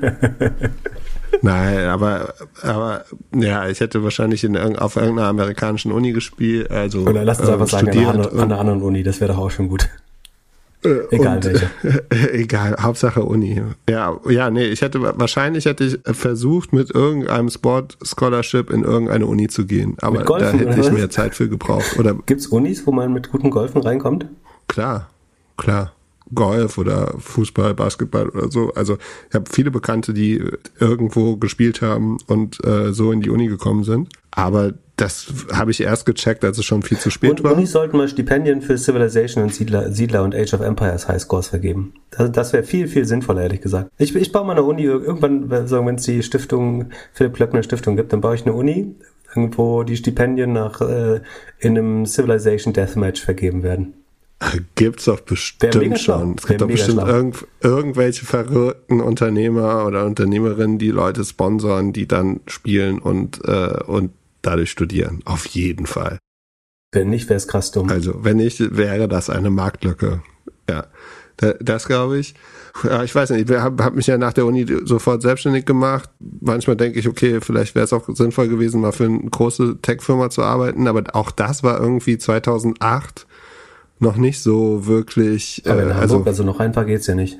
Nein, aber, aber ja, ich hätte wahrscheinlich in, auf irgendeiner amerikanischen Uni gespielt. Also, Oder lass uns einfach äh, sagen, an einer anderen Uni, das wäre doch auch schon gut. Äh, egal und, welche. *laughs* egal, Hauptsache Uni. Ja, ja, nee, ich hätte wahrscheinlich hätte ich versucht, mit irgendeinem Sport Scholarship in irgendeine Uni zu gehen. Aber Golfen, da hätte ich mehr Zeit für gebraucht. Oder Gibt's Unis, wo man mit guten Golfen reinkommt? Klar, klar. Golf oder Fußball, Basketball oder so. Also ich habe viele Bekannte, die irgendwo gespielt haben und äh, so in die Uni gekommen sind. Aber das habe ich erst gecheckt, als es schon viel zu spät und war. Unis sollten mal Stipendien für Civilization und Siedler, Siedler und Age of Empires Highscores vergeben. Das, das wäre viel, viel sinnvoller, ehrlich gesagt. Ich, ich baue mal eine Uni, irgendwann, wenn es die Stiftung, Philipp Klöckner Stiftung gibt, dann baue ich eine Uni, irgendwo die Stipendien nach äh, in einem Civilization Deathmatch vergeben werden. Gibt's doch bestimmt schon. Es gibt doch bestimmt irgend, irgendwelche verrückten Unternehmer oder Unternehmerinnen, die Leute sponsern, die dann spielen und, äh, und dadurch studieren. Auf jeden Fall. Wenn nicht, wäre es krass dumm. Also, wenn nicht, wäre das eine Marktlücke. Ja, das glaube ich. Ich weiß nicht, ich habe hab mich ja nach der Uni sofort selbstständig gemacht. Manchmal denke ich, okay, vielleicht wäre es auch sinnvoll gewesen, mal für eine große Tech-Firma zu arbeiten, aber auch das war irgendwie 2008 noch nicht so wirklich. Aber in äh, Hamburg, also, also noch einfach geht's ja nicht.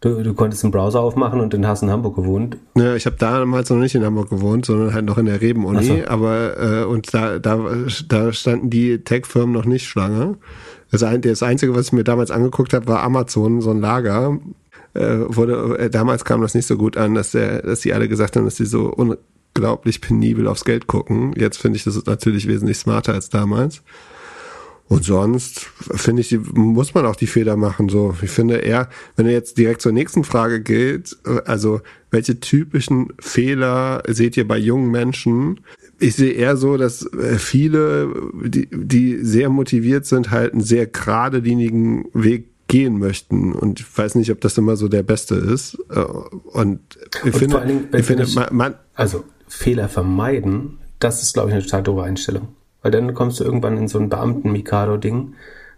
Du, du konntest einen Browser aufmachen und dann hast in Hamburg gewohnt. Ja, ich habe damals noch nicht in Hamburg gewohnt, sondern halt noch in der Reben-Uni. So. Aber äh, und da, da, da standen die Tech-Firmen noch nicht schlange. Das, das Einzige, was ich mir damals angeguckt habe, war Amazon, so ein Lager. Äh, wurde, äh, damals kam das nicht so gut an, dass, der, dass die alle gesagt haben, dass sie so unglaublich penibel aufs Geld gucken. Jetzt finde ich das natürlich wesentlich smarter als damals. Und sonst finde ich, muss man auch die Fehler machen. So, ich finde eher, wenn er jetzt direkt zur nächsten Frage geht, also welche typischen Fehler seht ihr bei jungen Menschen? Ich sehe eher so, dass äh, viele, die, die sehr motiviert sind, halt einen sehr geradlinigen Weg gehen möchten. Und ich weiß nicht, ob das immer so der beste ist. Äh, und ich Und finde, Dingen, ich finde, man, man, also Fehler vermeiden, das ist, glaube ich, eine total doofe Einstellung. Weil dann kommst du irgendwann in so ein Beamten-Mikado-Ding,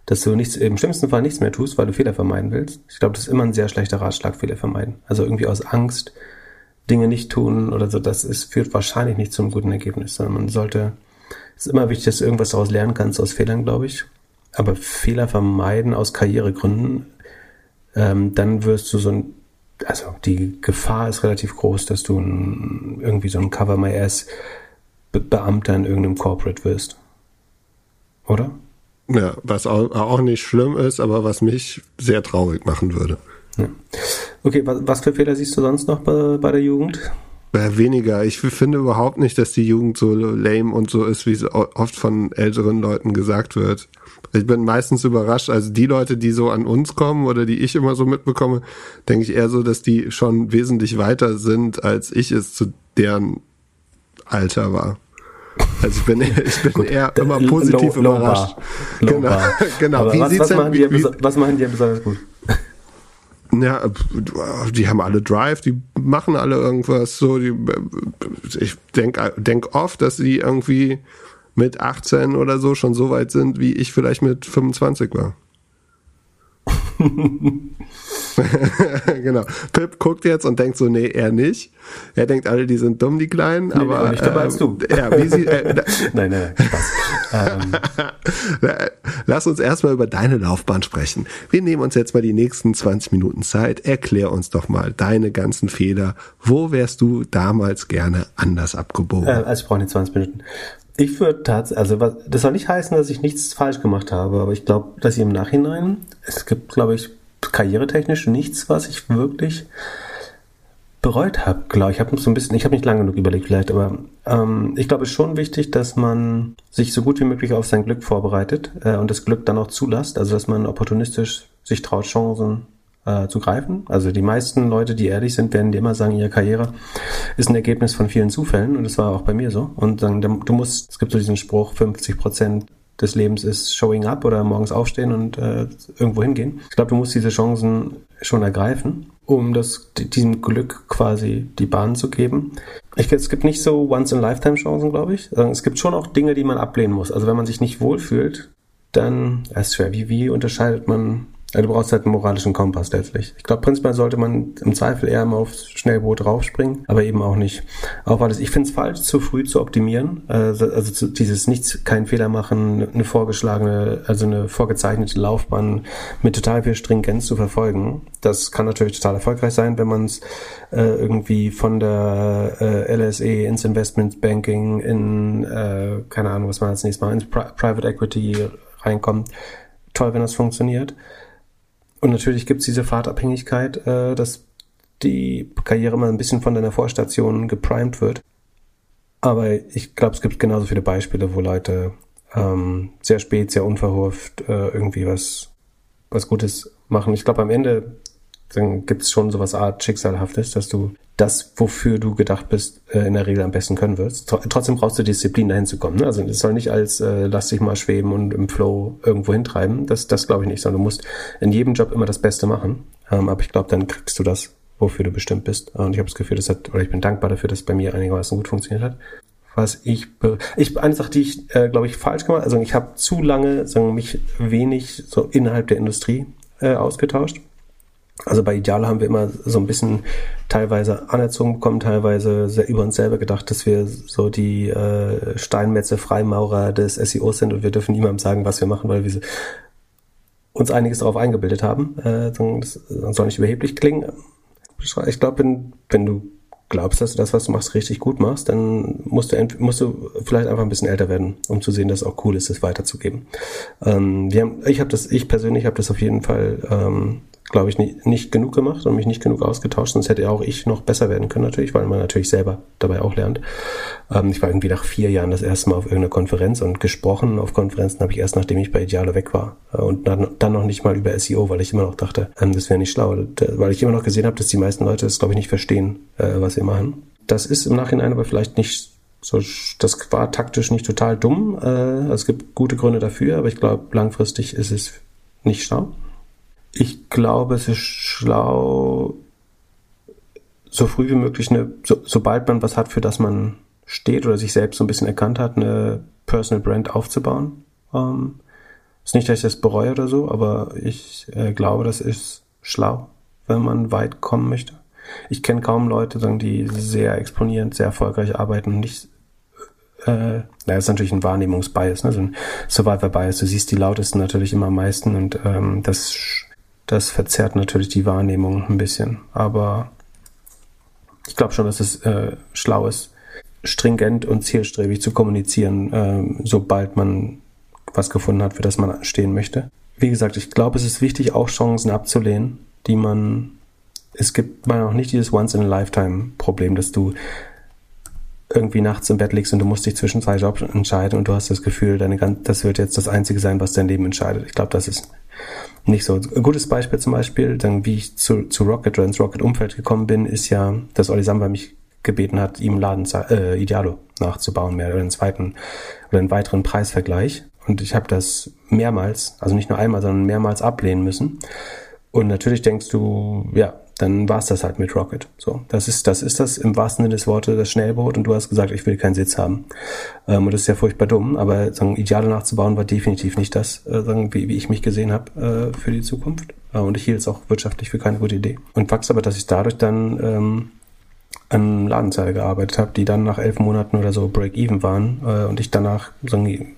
dass du nichts, im schlimmsten Fall nichts mehr tust, weil du Fehler vermeiden willst. Ich glaube, das ist immer ein sehr schlechter Ratschlag, Fehler vermeiden. Also irgendwie aus Angst Dinge nicht tun oder so, das ist, führt wahrscheinlich nicht zum guten Ergebnis, sondern man sollte, es ist immer wichtig, dass du irgendwas daraus lernen kannst aus Fehlern, glaube ich. Aber Fehler vermeiden aus Karrieregründen, ähm, dann wirst du so ein also die Gefahr ist relativ groß, dass du ein, irgendwie so ein Cover My Ass Beamter in irgendeinem Corporate wirst. Oder? Ja, was auch nicht schlimm ist, aber was mich sehr traurig machen würde. Ja. Okay, was, was, für Fehler siehst du sonst noch bei, bei der Jugend? Äh, weniger. Ich finde überhaupt nicht, dass die Jugend so lame und so ist, wie es oft von älteren Leuten gesagt wird. Ich bin meistens überrascht. Also die Leute, die so an uns kommen oder die ich immer so mitbekomme, denke ich eher so, dass die schon wesentlich weiter sind, als ich es zu deren Alter war. Also ich bin, *laughs* ich bin Gut, eher immer positiv low, überrascht. Low genau, bar. *laughs* genau. Wie was, was, machen denn, wie, was machen die besonders gut? Ja, die haben alle Drive, die machen alle irgendwas so. Die, ich denke denk oft, dass sie irgendwie mit 18 oder so schon so weit sind, wie ich vielleicht mit 25 war. *laughs* *laughs* genau. Pip guckt jetzt und denkt so, nee, er nicht. Er denkt, alle, die sind dumm, die Kleinen. Nee, aber nicht dabei als du. Ja, wie sie, äh, *laughs* nein, nein, nein, Spaß. ähm. *laughs* Lass uns erstmal über deine Laufbahn sprechen. Wir nehmen uns jetzt mal die nächsten 20 Minuten Zeit. Erklär uns doch mal deine ganzen Fehler. Wo wärst du damals gerne anders abgebogen? Äh, also ich brauche nicht 20 Minuten. Ich würde tatsächlich, also was, das soll nicht heißen, dass ich nichts falsch gemacht habe, aber ich glaube, dass ich im Nachhinein, es gibt, glaube ich, karrieretechnisch nichts, was ich wirklich bereut habe, glaube ich. habe so ein bisschen, ich habe nicht lange genug überlegt vielleicht, aber ähm, ich glaube, es ist schon wichtig, dass man sich so gut wie möglich auf sein Glück vorbereitet äh, und das Glück dann auch zulässt, also dass man opportunistisch sich traut, Chancen äh, zu greifen. Also die meisten Leute, die ehrlich sind, werden dir immer sagen, ihre Karriere ist ein Ergebnis von vielen Zufällen und das war auch bei mir so. Und dann, du musst, es gibt so diesen Spruch, 50 Prozent des Lebens ist showing up oder morgens aufstehen und äh, irgendwo hingehen. Ich glaube, du musst diese Chancen schon ergreifen, um das, diesem Glück quasi die Bahn zu geben. Ich, es gibt nicht so Once-in-Lifetime-Chancen, glaube ich. Es gibt schon auch Dinge, die man ablehnen muss. Also wenn man sich nicht wohlfühlt, dann, ist schwer, wie, wie unterscheidet man ja, du brauchst halt einen moralischen Kompass letztlich. Ich glaube, prinzipiell sollte man im Zweifel eher mal aufs Schnellboot raufspringen, aber eben auch nicht. Auch weil es, ich finde es falsch, zu früh zu optimieren. Also, also zu, dieses nichts, keinen Fehler machen, eine vorgeschlagene, also eine vorgezeichnete Laufbahn mit total viel Stringenz zu verfolgen. Das kann natürlich total erfolgreich sein, wenn man es äh, irgendwie von der äh, LSE ins Investment Banking in, äh, keine Ahnung, was man als nächstes Mal, ins Pri Private Equity reinkommt. Toll, wenn das funktioniert. Und natürlich gibt es diese Fahrtabhängigkeit, äh, dass die Karriere mal ein bisschen von deiner Vorstation geprimed wird. Aber ich glaube, es gibt genauso viele Beispiele, wo Leute ähm, sehr spät, sehr unverhofft äh, irgendwie was, was Gutes machen. Ich glaube, am Ende dann gibt es schon so was Art Schicksalhaftes, dass du das, wofür du gedacht bist, äh, in der Regel am besten können wirst. Trotzdem brauchst du Disziplin, dahin zu kommen. Ne? Also es soll nicht als äh, lass dich mal schweben und im Flow irgendwo hintreiben. Das, das glaube ich nicht, sondern du musst in jedem Job immer das Beste machen. Ähm, aber ich glaube, dann kriegst du das, wofür du bestimmt bist. Und ich habe das Gefühl, das hat, oder ich bin dankbar dafür, dass es bei mir einigermaßen gut funktioniert hat. Was ich, ich eine Sache, die ich, äh, glaube ich, falsch gemacht, also ich habe zu lange, sagen mich wenig so innerhalb der Industrie äh, ausgetauscht also bei Ideal haben wir immer so ein bisschen teilweise anerzogen bekommen, teilweise sehr über uns selber gedacht, dass wir so die äh, Steinmetze Freimaurer des SEOs sind und wir dürfen niemandem sagen, was wir machen, weil wir uns einiges darauf eingebildet haben. Äh, das soll nicht überheblich klingen. Ich glaube, wenn, wenn du glaubst, dass du das, was du machst, richtig gut machst, dann musst du, musst du vielleicht einfach ein bisschen älter werden, um zu sehen, dass es auch cool ist, das weiterzugeben. Ähm, wir haben, ich habe das, ich persönlich habe das auf jeden Fall ähm, glaube ich, nicht, nicht genug gemacht und mich nicht genug ausgetauscht. Sonst hätte auch ich noch besser werden können natürlich, weil man natürlich selber dabei auch lernt. Ähm, ich war irgendwie nach vier Jahren das erste Mal auf irgendeiner Konferenz und gesprochen auf Konferenzen habe ich erst, nachdem ich bei Idealo weg war. Äh, und dann, dann noch nicht mal über SEO, weil ich immer noch dachte, ähm, das wäre nicht schlau. Weil ich immer noch gesehen habe, dass die meisten Leute das, glaube ich, nicht verstehen, äh, was wir machen. Das ist im Nachhinein aber vielleicht nicht so, das war taktisch nicht total dumm. Äh, es gibt gute Gründe dafür, aber ich glaube, langfristig ist es nicht schlau. Ich glaube, es ist schlau, so früh wie möglich eine, so, sobald man was hat, für das man steht oder sich selbst so ein bisschen erkannt hat, eine Personal Brand aufzubauen. Ähm, ist nicht, dass ich das bereue oder so, aber ich äh, glaube, das ist schlau, wenn man weit kommen möchte. Ich kenne kaum Leute, die sehr exponierend, sehr erfolgreich arbeiten und nicht äh, na, ist natürlich ein Wahrnehmungsbias, ne? so ein Survivor-Bias. Du siehst die lautesten natürlich immer am meisten und ähm, das das verzerrt natürlich die Wahrnehmung ein bisschen. Aber ich glaube schon, dass es äh, schlau ist, stringent und zielstrebig zu kommunizieren, äh, sobald man was gefunden hat, für das man stehen möchte. Wie gesagt, ich glaube, es ist wichtig, auch Chancen abzulehnen, die man. Es gibt mal noch nicht dieses Once-in-a-Lifetime-Problem, dass du irgendwie nachts im Bett liegst und du musst dich zwischen zwei Jobs entscheiden und du hast das Gefühl, deine, das wird jetzt das Einzige sein, was dein Leben entscheidet. Ich glaube, das ist nicht so. Ein gutes Beispiel zum Beispiel, dann wie ich zu, zu Rocket oder ins Rocket-Umfeld gekommen bin, ist ja, dass Olli Samba mich gebeten hat, ihm Laden äh, Idealo nachzubauen, mehr oder einen zweiten oder einen weiteren Preisvergleich. Und ich habe das mehrmals, also nicht nur einmal, sondern mehrmals ablehnen müssen. Und natürlich denkst du, ja, dann war es das halt mit Rocket. So, das ist, das ist das im wahrsten Sinne des Wortes das Schnellboot und du hast gesagt, ich will keinen Sitz haben. Ähm, und das ist ja furchtbar dumm, aber sagen, Ideale nachzubauen war definitiv nicht das, äh, sagen, wie, wie ich mich gesehen habe äh, für die Zukunft. Äh, und ich hielt es auch wirtschaftlich für keine gute Idee. Und Fakt aber, dass ich dadurch dann ähm, an Ladenzeile gearbeitet habe, die dann nach elf Monaten oder so Break-Even waren äh, und ich danach sagen,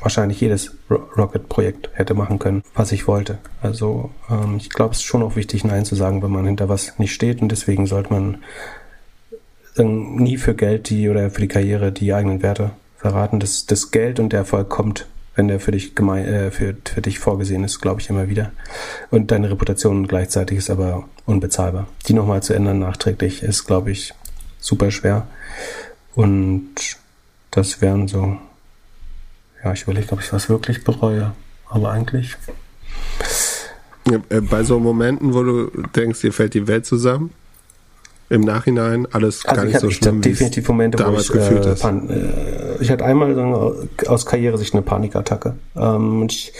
wahrscheinlich jedes Rocket-Projekt hätte machen können, was ich wollte. Also ähm, ich glaube, es ist schon auch wichtig, Nein zu sagen, wenn man hinter was nicht steht und deswegen sollte man ähm, nie für Geld die oder für die Karriere die eigenen Werte verraten. Das, das Geld und der Erfolg kommt, wenn der für dich gemein, äh, für, für dich vorgesehen ist, glaube ich immer wieder. Und deine Reputation gleichzeitig ist aber unbezahlbar. Die nochmal zu ändern nachträglich ist, glaube ich, super schwer. Und das wären so ja, ich überlege, ob ich was wirklich bereue. Aber eigentlich. Ja, äh, bei so Momenten, wo du denkst, dir fällt die Welt zusammen, im Nachhinein alles also gar nicht hatte, so schlimm. Ich definitiv Momente, wo ich, gefühlt äh, pan, äh, ich hatte einmal so aus Karrieresicht eine Panikattacke. Ähm, ich,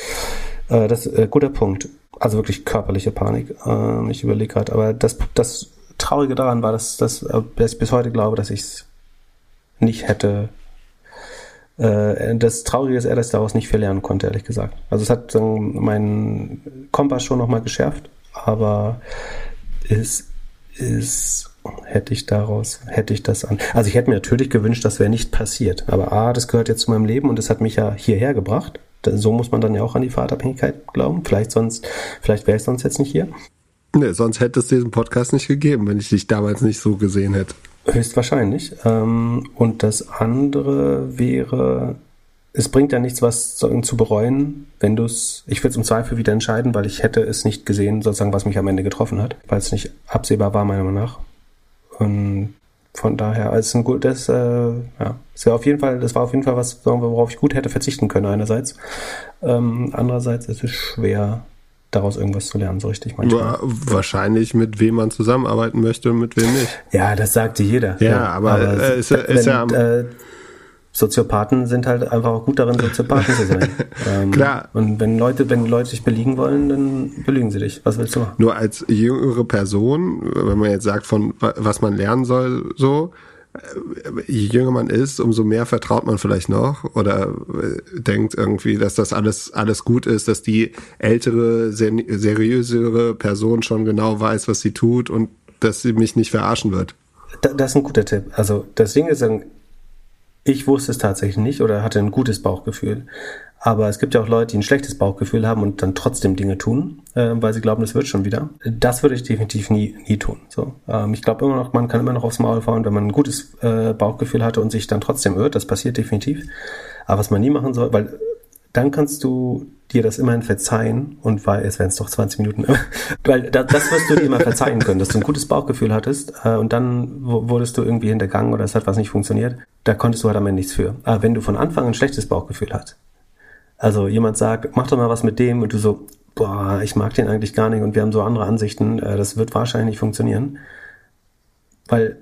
äh, das äh, guter Punkt. Also wirklich körperliche Panik. Ähm, ich überlege gerade, aber das, das Traurige daran war, dass, dass, äh, dass ich bis heute glaube, dass ich es nicht hätte äh, das Traurige ist eher, dass ich daraus nicht viel lernen konnte, ehrlich gesagt. Also es hat meinen Kompass schon nochmal geschärft, aber es ist, hätte ich daraus, hätte ich das an. Also ich hätte mir natürlich gewünscht, das wäre nicht passiert. Aber A, das gehört jetzt zu meinem Leben und es hat mich ja hierher gebracht. So muss man dann ja auch an die Fahrtabhängigkeit glauben. Vielleicht sonst, vielleicht wäre ich sonst jetzt nicht hier. Nee, sonst hätte es diesen Podcast nicht gegeben, wenn ich dich damals nicht so gesehen hätte. Höchstwahrscheinlich. Ähm, und das andere wäre, es bringt ja nichts, was zu bereuen, wenn du es, ich würde es im Zweifel wieder entscheiden, weil ich hätte es nicht gesehen, sozusagen, was mich am Ende getroffen hat, weil es nicht absehbar war, meiner Meinung nach. Und von daher, als ein gutes, äh, ja, es war auf jeden Fall, das war auf jeden Fall was, worauf ich gut hätte verzichten können einerseits. Ähm, andererseits ist es schwer, daraus irgendwas zu lernen, so richtig manchmal. Wahrscheinlich mit wem man zusammenarbeiten möchte und mit wem nicht. Ja, das sagte jeder. Ja, ja aber, aber äh, ist, ist ja äh, Soziopathen sind halt einfach auch gut darin, Soziopathen zu sein. *laughs* ähm, Klar. Und wenn Leute, wenn Leute dich belügen wollen, dann belügen sie dich. Was willst du machen? Nur als jüngere Person, wenn man jetzt sagt, von was man lernen soll, so, je jünger man ist, umso mehr vertraut man vielleicht noch oder äh, denkt irgendwie, dass das alles, alles gut ist, dass die ältere, seriösere Person schon genau weiß, was sie tut und dass sie mich nicht verarschen wird. Das ist ein guter Tipp. Also das Ding ist, ich wusste es tatsächlich nicht oder hatte ein gutes Bauchgefühl. Aber es gibt ja auch Leute, die ein schlechtes Bauchgefühl haben und dann trotzdem Dinge tun, äh, weil sie glauben, es wird schon wieder. Das würde ich definitiv nie, nie tun. So, ähm, ich glaube immer noch, man kann immer noch aufs Maul fahren, wenn man ein gutes äh, Bauchgefühl hatte und sich dann trotzdem irrt. Das passiert definitiv. Aber was man nie machen soll, weil dann kannst du dir das immerhin verzeihen und weil es wären es doch 20 Minuten, *laughs* weil das, das wirst du dir immer verzeihen können, dass du ein gutes Bauchgefühl hattest äh, und dann wurdest du irgendwie hintergangen oder es hat was nicht funktioniert. Da konntest du halt am Ende nichts für. Aber wenn du von Anfang ein schlechtes Bauchgefühl hast, also jemand sagt, mach doch mal was mit dem und du so, boah, ich mag den eigentlich gar nicht und wir haben so andere Ansichten, äh, das wird wahrscheinlich nicht funktionieren. Weil,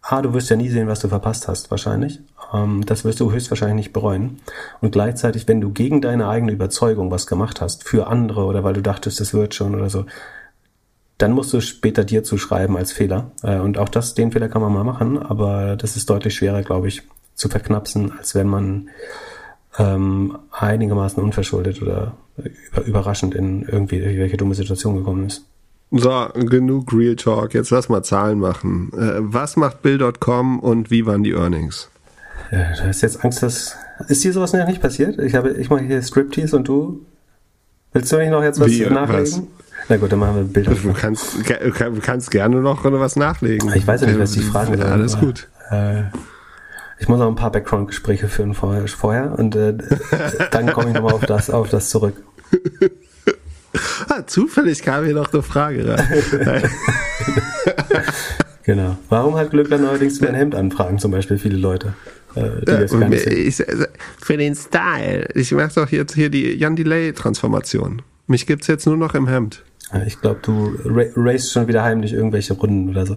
A, du wirst ja nie sehen, was du verpasst hast, wahrscheinlich. Ähm, das wirst du höchstwahrscheinlich nicht bereuen. Und gleichzeitig, wenn du gegen deine eigene Überzeugung was gemacht hast, für andere oder weil du dachtest, das wird schon oder so, dann musst du später dir zuschreiben als Fehler. Äh, und auch das, den Fehler kann man mal machen, aber das ist deutlich schwerer, glaube ich, zu verknapsen, als wenn man ähm, einigermaßen unverschuldet oder überraschend in irgendwie welche dumme Situation gekommen ist. So, genug Real Talk. Jetzt lass mal Zahlen machen. Äh, was macht Bill.com und wie waren die Earnings? Ja, du hast jetzt Angst, dass. Ist dir sowas noch nicht passiert? Ich habe, ich mache hier Striptease und du. Willst du nicht noch jetzt was wie, nachlesen? Na gut, dann machen wir Bilder. Du kannst, kannst gerne noch was nachlegen. Ich weiß ja nicht, was die Fragen sind. Alles gut. Äh, ich muss auch ein paar Background-Gespräche führen vorher, vorher und äh, *laughs* dann komme ich nochmal auf das, auf das zurück. *laughs* ah, zufällig kam hier noch eine Frage rein. *laughs* genau. Warum hat Glück dann neuerdings ein Hemd anfragen, zum Beispiel viele Leute? Äh, ich, also, für den Style. Ich mache doch jetzt hier die Jan Delay-Transformation. Mich gibt's jetzt nur noch im Hemd. Ich glaube, du racest schon wieder heimlich irgendwelche Runden oder so.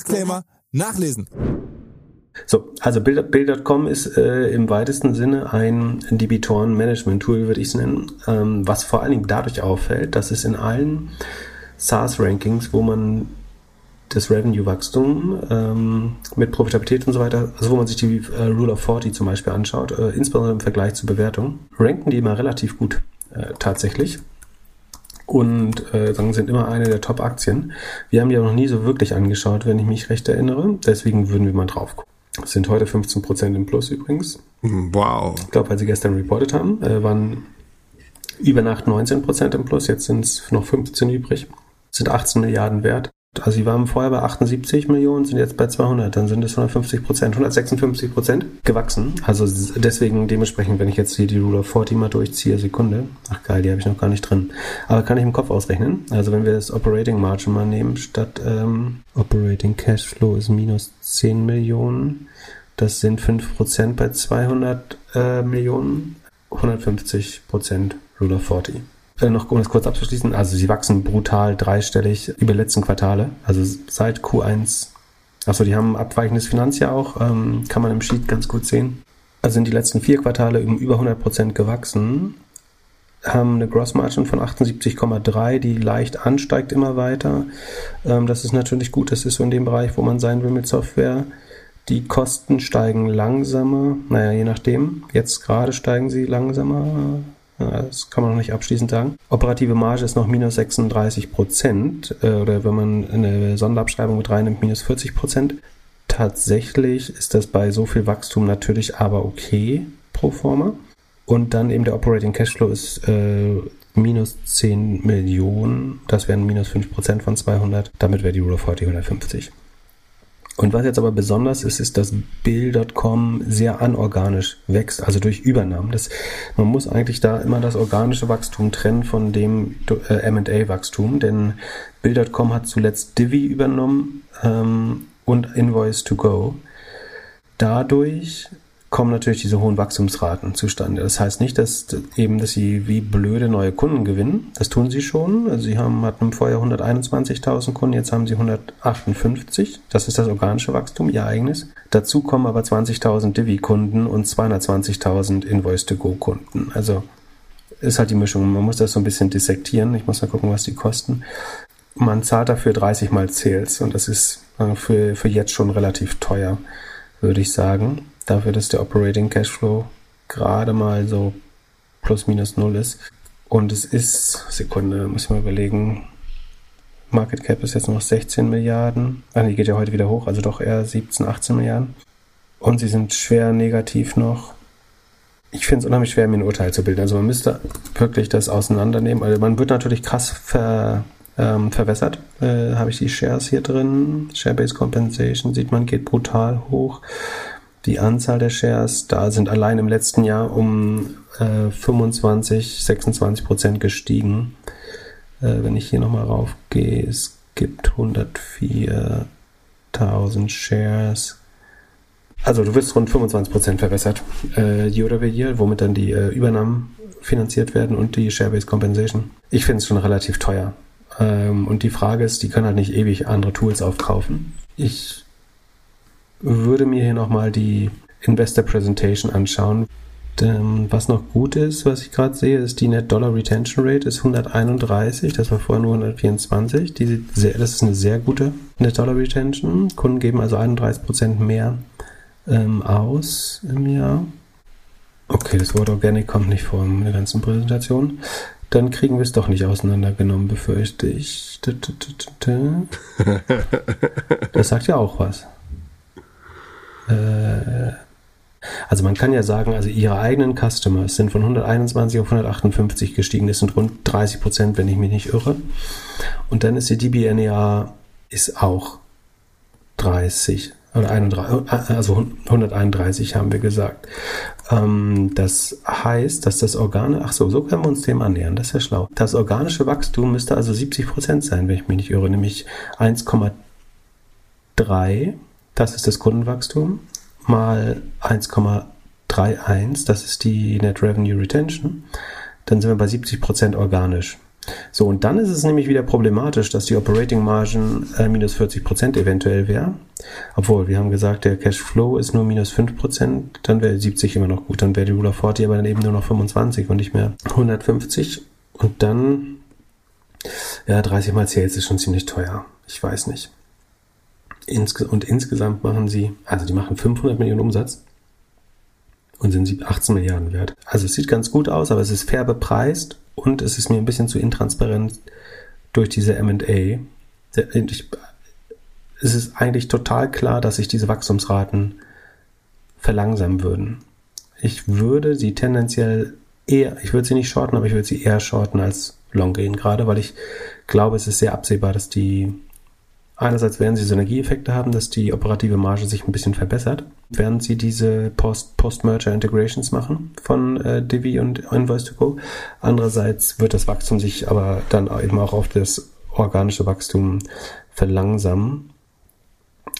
Disclaimer nachlesen. So, also Bild.com ist äh, im weitesten Sinne ein Debitoren-Management-Tool, würde ich es nennen, ähm, was vor allen Dingen dadurch auffällt, dass es in allen SaaS-Rankings, wo man das Revenue-Wachstum ähm, mit Profitabilität und so weiter, also wo man sich die äh, Rule of 40 zum Beispiel anschaut, äh, insbesondere im Vergleich zur Bewertung, ranken die immer relativ gut äh, tatsächlich und äh, sind immer eine der Top-Aktien. Wir haben die auch noch nie so wirklich angeschaut, wenn ich mich recht erinnere. Deswegen würden wir mal drauf gucken. Sind heute 15% im Plus übrigens. Wow. Ich glaube, weil sie gestern reported haben, äh, waren über Nacht 19% im Plus, jetzt sind es noch 15 übrig. Sind 18 Milliarden wert. Also sie waren vorher bei 78 Millionen, sind jetzt bei 200, dann sind es 150 Prozent, 156 Prozent gewachsen. Also deswegen dementsprechend, wenn ich jetzt hier die Rule of 40 mal durchziehe, Sekunde, ach geil, die habe ich noch gar nicht drin. Aber kann ich im Kopf ausrechnen. Also wenn wir das Operating Margin mal nehmen, statt ähm, Operating Cashflow ist minus 10 Millionen, das sind 5 Prozent bei 200 äh, Millionen, 150 Prozent Rule of 40. Äh, noch um das kurz abzuschließen, also sie wachsen brutal dreistellig über die letzten Quartale, also seit Q1. Achso, die haben ein abweichendes Finanzjahr auch, ähm, kann man im Sheet ganz gut sehen. Also sind die letzten vier Quartale um über 100% gewachsen, haben eine Gross Margin von 78,3, die leicht ansteigt immer weiter. Ähm, das ist natürlich gut, das ist so in dem Bereich, wo man sein will mit Software. Die Kosten steigen langsamer, naja, je nachdem. Jetzt gerade steigen sie langsamer, das kann man noch nicht abschließend sagen. Operative Marge ist noch minus 36 Prozent äh, oder wenn man eine Sonderabschreibung mit reinnimmt, minus 40 Prozent. Tatsächlich ist das bei so viel Wachstum natürlich aber okay pro forma. Und dann eben der Operating Cashflow ist äh, minus 10 Millionen. Das wären minus 5 Prozent von 200. Damit wäre die Rule of 40 150. Und was jetzt aber besonders ist, ist, dass Bill.com sehr anorganisch wächst, also durch Übernahmen. Das, man muss eigentlich da immer das organische Wachstum trennen von dem äh, M&A-Wachstum, denn Bill.com hat zuletzt Divi übernommen ähm, und Invoice to Go. Dadurch kommen natürlich diese hohen Wachstumsraten zustande. Das heißt nicht, dass eben, dass sie wie blöde neue Kunden gewinnen. Das tun sie schon. Also sie haben, hatten vorher 121.000 Kunden, jetzt haben sie 158. Das ist das organische Wachstum, ihr eigenes. Dazu kommen aber 20.000 Divi-Kunden und 220.000 Invoice-to-Go-Kunden. Also ist halt die Mischung. Man muss das so ein bisschen dissektieren. Ich muss mal gucken, was die kosten. Man zahlt dafür 30 mal Sales und das ist äh, für, für jetzt schon relativ teuer, würde ich sagen dafür, dass der Operating Cashflow gerade mal so plus minus null ist. Und es ist, Sekunde, muss ich mal überlegen, Market Cap ist jetzt noch 16 Milliarden. Ah, die geht ja heute wieder hoch, also doch eher 17, 18 Milliarden. Und sie sind schwer negativ noch. Ich finde es unheimlich schwer, mir ein Urteil zu bilden. Also man müsste wirklich das auseinandernehmen. Also man wird natürlich krass ver, ähm, verwässert. Äh, Habe ich die Shares hier drin. Share-Based Compensation sieht man, geht brutal hoch die Anzahl der Shares, da sind allein im letzten Jahr um äh, 25, 26 Prozent gestiegen. Äh, wenn ich hier nochmal raufgehe, es gibt 104.000 Shares. Also du wirst rund 25 Prozent verbessert, äh, year over year, womit dann die äh, Übernahmen finanziert werden und die Share-Based Compensation. Ich finde es schon relativ teuer. Ähm, und die Frage ist, die können halt nicht ewig andere Tools aufkaufen. Ich würde mir hier nochmal die Investor Presentation anschauen. was noch gut ist, was ich gerade sehe, ist die Net Dollar Retention Rate ist 131, das war vorher nur 124. Die, sehr, das ist eine sehr gute Net Dollar Retention. Kunden geben also 31% mehr ähm, aus im Jahr. Okay, das Wort Organic kommt nicht vor in der ganzen Präsentation. Dann kriegen wir es doch nicht auseinandergenommen, befürchte ich. *laughs* Das sagt ja auch was. Äh, also man kann ja sagen, also ihre eigenen Customers sind von 121 auf 158 gestiegen. Das sind rund 30 Prozent, wenn ich mich nicht irre. Und dann ist die DBNEA ist auch 30 oder 31, also 131 haben wir gesagt. Ähm, das heißt, dass das Organe, ach so, so können wir uns dem annähern, das ist ja schlau. Das organische Wachstum müsste also 70 Prozent sein, wenn ich mich nicht irre, nämlich 1,3, das ist das Kundenwachstum mal 1,31, das ist die Net Revenue Retention, dann sind wir bei 70% organisch. So, und dann ist es nämlich wieder problematisch, dass die Operating Margin äh, minus 40% eventuell wäre. Obwohl, wir haben gesagt, der Cash Flow ist nur minus 5%, dann wäre 70 immer noch gut. Dann wäre die Rule of 40 aber dann eben nur noch 25 und nicht mehr 150. Und dann, ja, 30 mal Sales ist schon ziemlich teuer. Ich weiß nicht. Und insgesamt machen sie, also die machen 500 Millionen Umsatz und sind 18 Milliarden wert. Also es sieht ganz gut aus, aber es ist fair bepreist und es ist mir ein bisschen zu intransparent durch diese M&A. Es ist eigentlich total klar, dass sich diese Wachstumsraten verlangsamen würden. Ich würde sie tendenziell eher, ich würde sie nicht shorten, aber ich würde sie eher shorten als long gehen, gerade weil ich glaube, es ist sehr absehbar, dass die Einerseits werden sie Synergieeffekte haben, dass die operative Marge sich ein bisschen verbessert, während sie diese Post-Merger-Integrations machen von äh, Divi und Invoice2Go. Andererseits wird das Wachstum sich aber dann eben auch auf das organische Wachstum verlangsamen.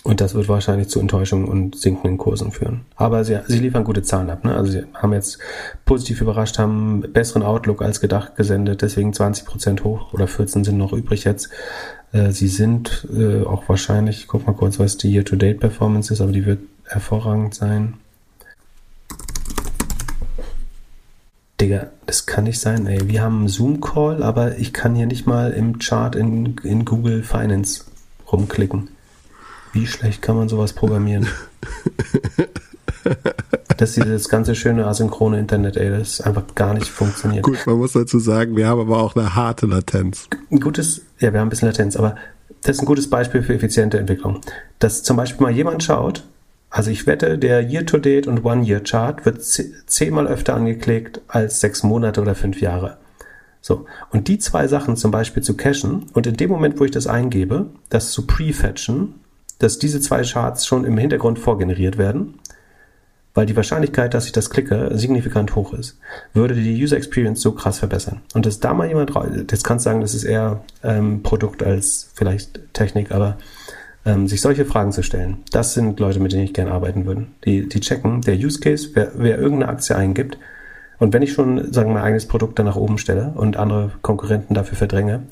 Und das wird wahrscheinlich zu Enttäuschungen und sinkenden Kursen führen. Aber sie, sie liefern gute Zahlen ab. Ne? Also sie haben jetzt positiv überrascht, haben besseren Outlook als gedacht gesendet, deswegen 20 Prozent hoch oder 14 sind noch übrig jetzt. Äh, sie sind äh, auch wahrscheinlich, ich guck mal kurz, was die Year-to-Date-Performance ist, aber die wird hervorragend sein. Digga, das kann nicht sein, ey. Wir haben einen Zoom-Call, aber ich kann hier nicht mal im Chart in, in Google Finance rumklicken. Wie schlecht kann man sowas programmieren? *laughs* dass dieses ganze schöne asynchrone Internet, ey, das einfach gar nicht funktioniert. Gut, man muss dazu sagen, wir haben aber auch eine harte Latenz. Ein gutes, ja, wir haben ein bisschen Latenz, aber das ist ein gutes Beispiel für effiziente Entwicklung. Dass zum Beispiel mal jemand schaut, also ich wette, der Year-to-Date und One-Year-Chart wird zehnmal öfter angeklickt als sechs Monate oder fünf Jahre. So. Und die zwei Sachen zum Beispiel zu cachen und in dem Moment, wo ich das eingebe, das zu prefetchen, dass diese zwei Charts schon im Hintergrund vorgeneriert werden weil die Wahrscheinlichkeit, dass ich das klicke, signifikant hoch ist, würde die User Experience so krass verbessern. Und dass da mal jemand, jetzt kannst du sagen, das ist eher ähm, Produkt als vielleicht Technik, aber ähm, sich solche Fragen zu stellen, das sind Leute, mit denen ich gerne arbeiten würde. Die, die checken, der Use Case, wer, wer irgendeine Aktie eingibt, und wenn ich schon, sagen wir, mein eigenes Produkt dann nach oben stelle und andere Konkurrenten dafür verdränge,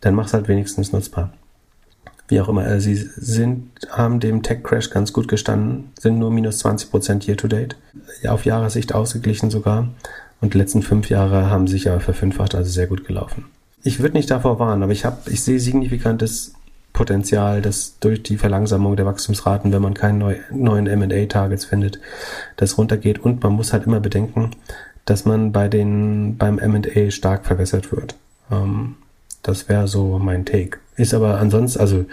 dann mach's halt wenigstens nutzbar wie auch immer. Also sie sind, haben dem Tech-Crash ganz gut gestanden, sind nur minus 20 Prozent year-to-date. Auf Jahressicht ausgeglichen sogar. Und die letzten fünf Jahre haben sich aber verfünffacht, also sehr gut gelaufen. Ich würde nicht davor warnen, aber ich habe, ich sehe signifikantes Potenzial, dass durch die Verlangsamung der Wachstumsraten, wenn man keine neu, neuen M&A-Targets findet, das runtergeht. Und man muss halt immer bedenken, dass man bei den, beim M&A stark verwässert wird. Ähm, das wäre so mein Take. Ist aber ansonsten, also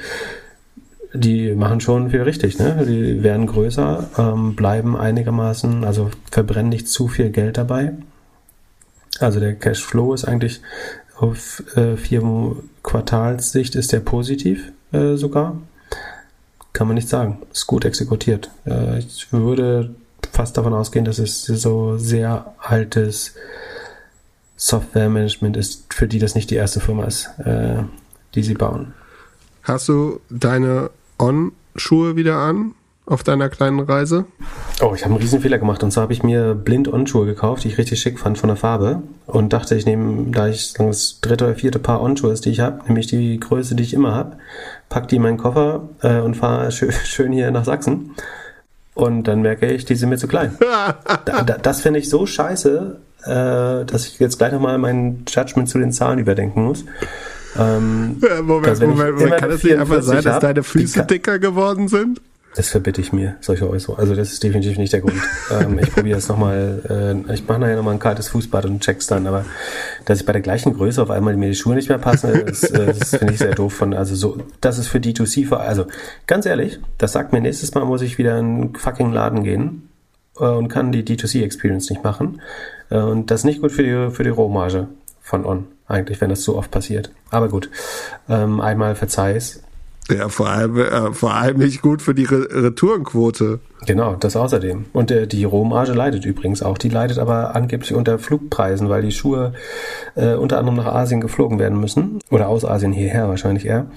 die machen schon viel richtig, ne? Die werden größer, ähm, bleiben einigermaßen, also verbrennen nicht zu viel Geld dabei. Also der Cashflow ist eigentlich auf äh, vier Quartalssicht ist der positiv äh, sogar. Kann man nicht sagen. Ist gut exekutiert. Äh, ich würde fast davon ausgehen, dass es so sehr altes Softwaremanagement ist, für die das nicht die erste Firma ist, äh, die sie bauen. Hast du deine On-Schuhe wieder an auf deiner kleinen Reise? Oh, ich habe einen Riesenfehler gemacht. Und zwar habe ich mir blind On-Schuhe gekauft, die ich richtig schick fand von der Farbe. Und dachte, ich nehme, da ich das dritte oder vierte Paar On-Schuhe ist, die ich habe, nämlich die Größe, die ich immer habe, pack die in meinen Koffer äh, und fahre *laughs* schön, schön hier nach Sachsen. und dann merke ich, die sind mir zu klein. *laughs* da, da, das finde ich so scheiße, äh, dass ich jetzt gleich nochmal mein Judgment zu den Zahlen überdenken muss. Ähm, Ja, Moment, Moment, Moment. Kann es nicht einfach sein, dass deine Füße dicker geworden sind? Das verbitte ich mir, solche Äußerungen. Also das ist definitiv nicht der Grund. *laughs* ähm, ich probiere es nochmal, äh, ich mache nachher nochmal ein kaltes Fußbad und check's dann, aber dass ich bei der gleichen Größe auf einmal mir die Schuhe nicht mehr passen, *laughs* das, äh, das finde ich sehr doof von, also so, das ist für D2C, vor- also ganz ehrlich, das sagt mir nächstes Mal muss ich wieder in einen fucking Laden gehen äh, und kann die D2C-Experience nicht machen. Äh, und das ist nicht gut für die, für die Rohmarge von On, eigentlich, wenn das so oft passiert. Aber gut, ähm, einmal verzeih's, Ja, vor allem, äh, vor allem nicht gut für die Re Retourenquote. Genau, das außerdem. Und äh, die Rohmarge leidet übrigens auch. Die leidet aber angeblich unter Flugpreisen, weil die Schuhe äh, unter anderem nach Asien geflogen werden müssen. Oder aus Asien hierher wahrscheinlich eher.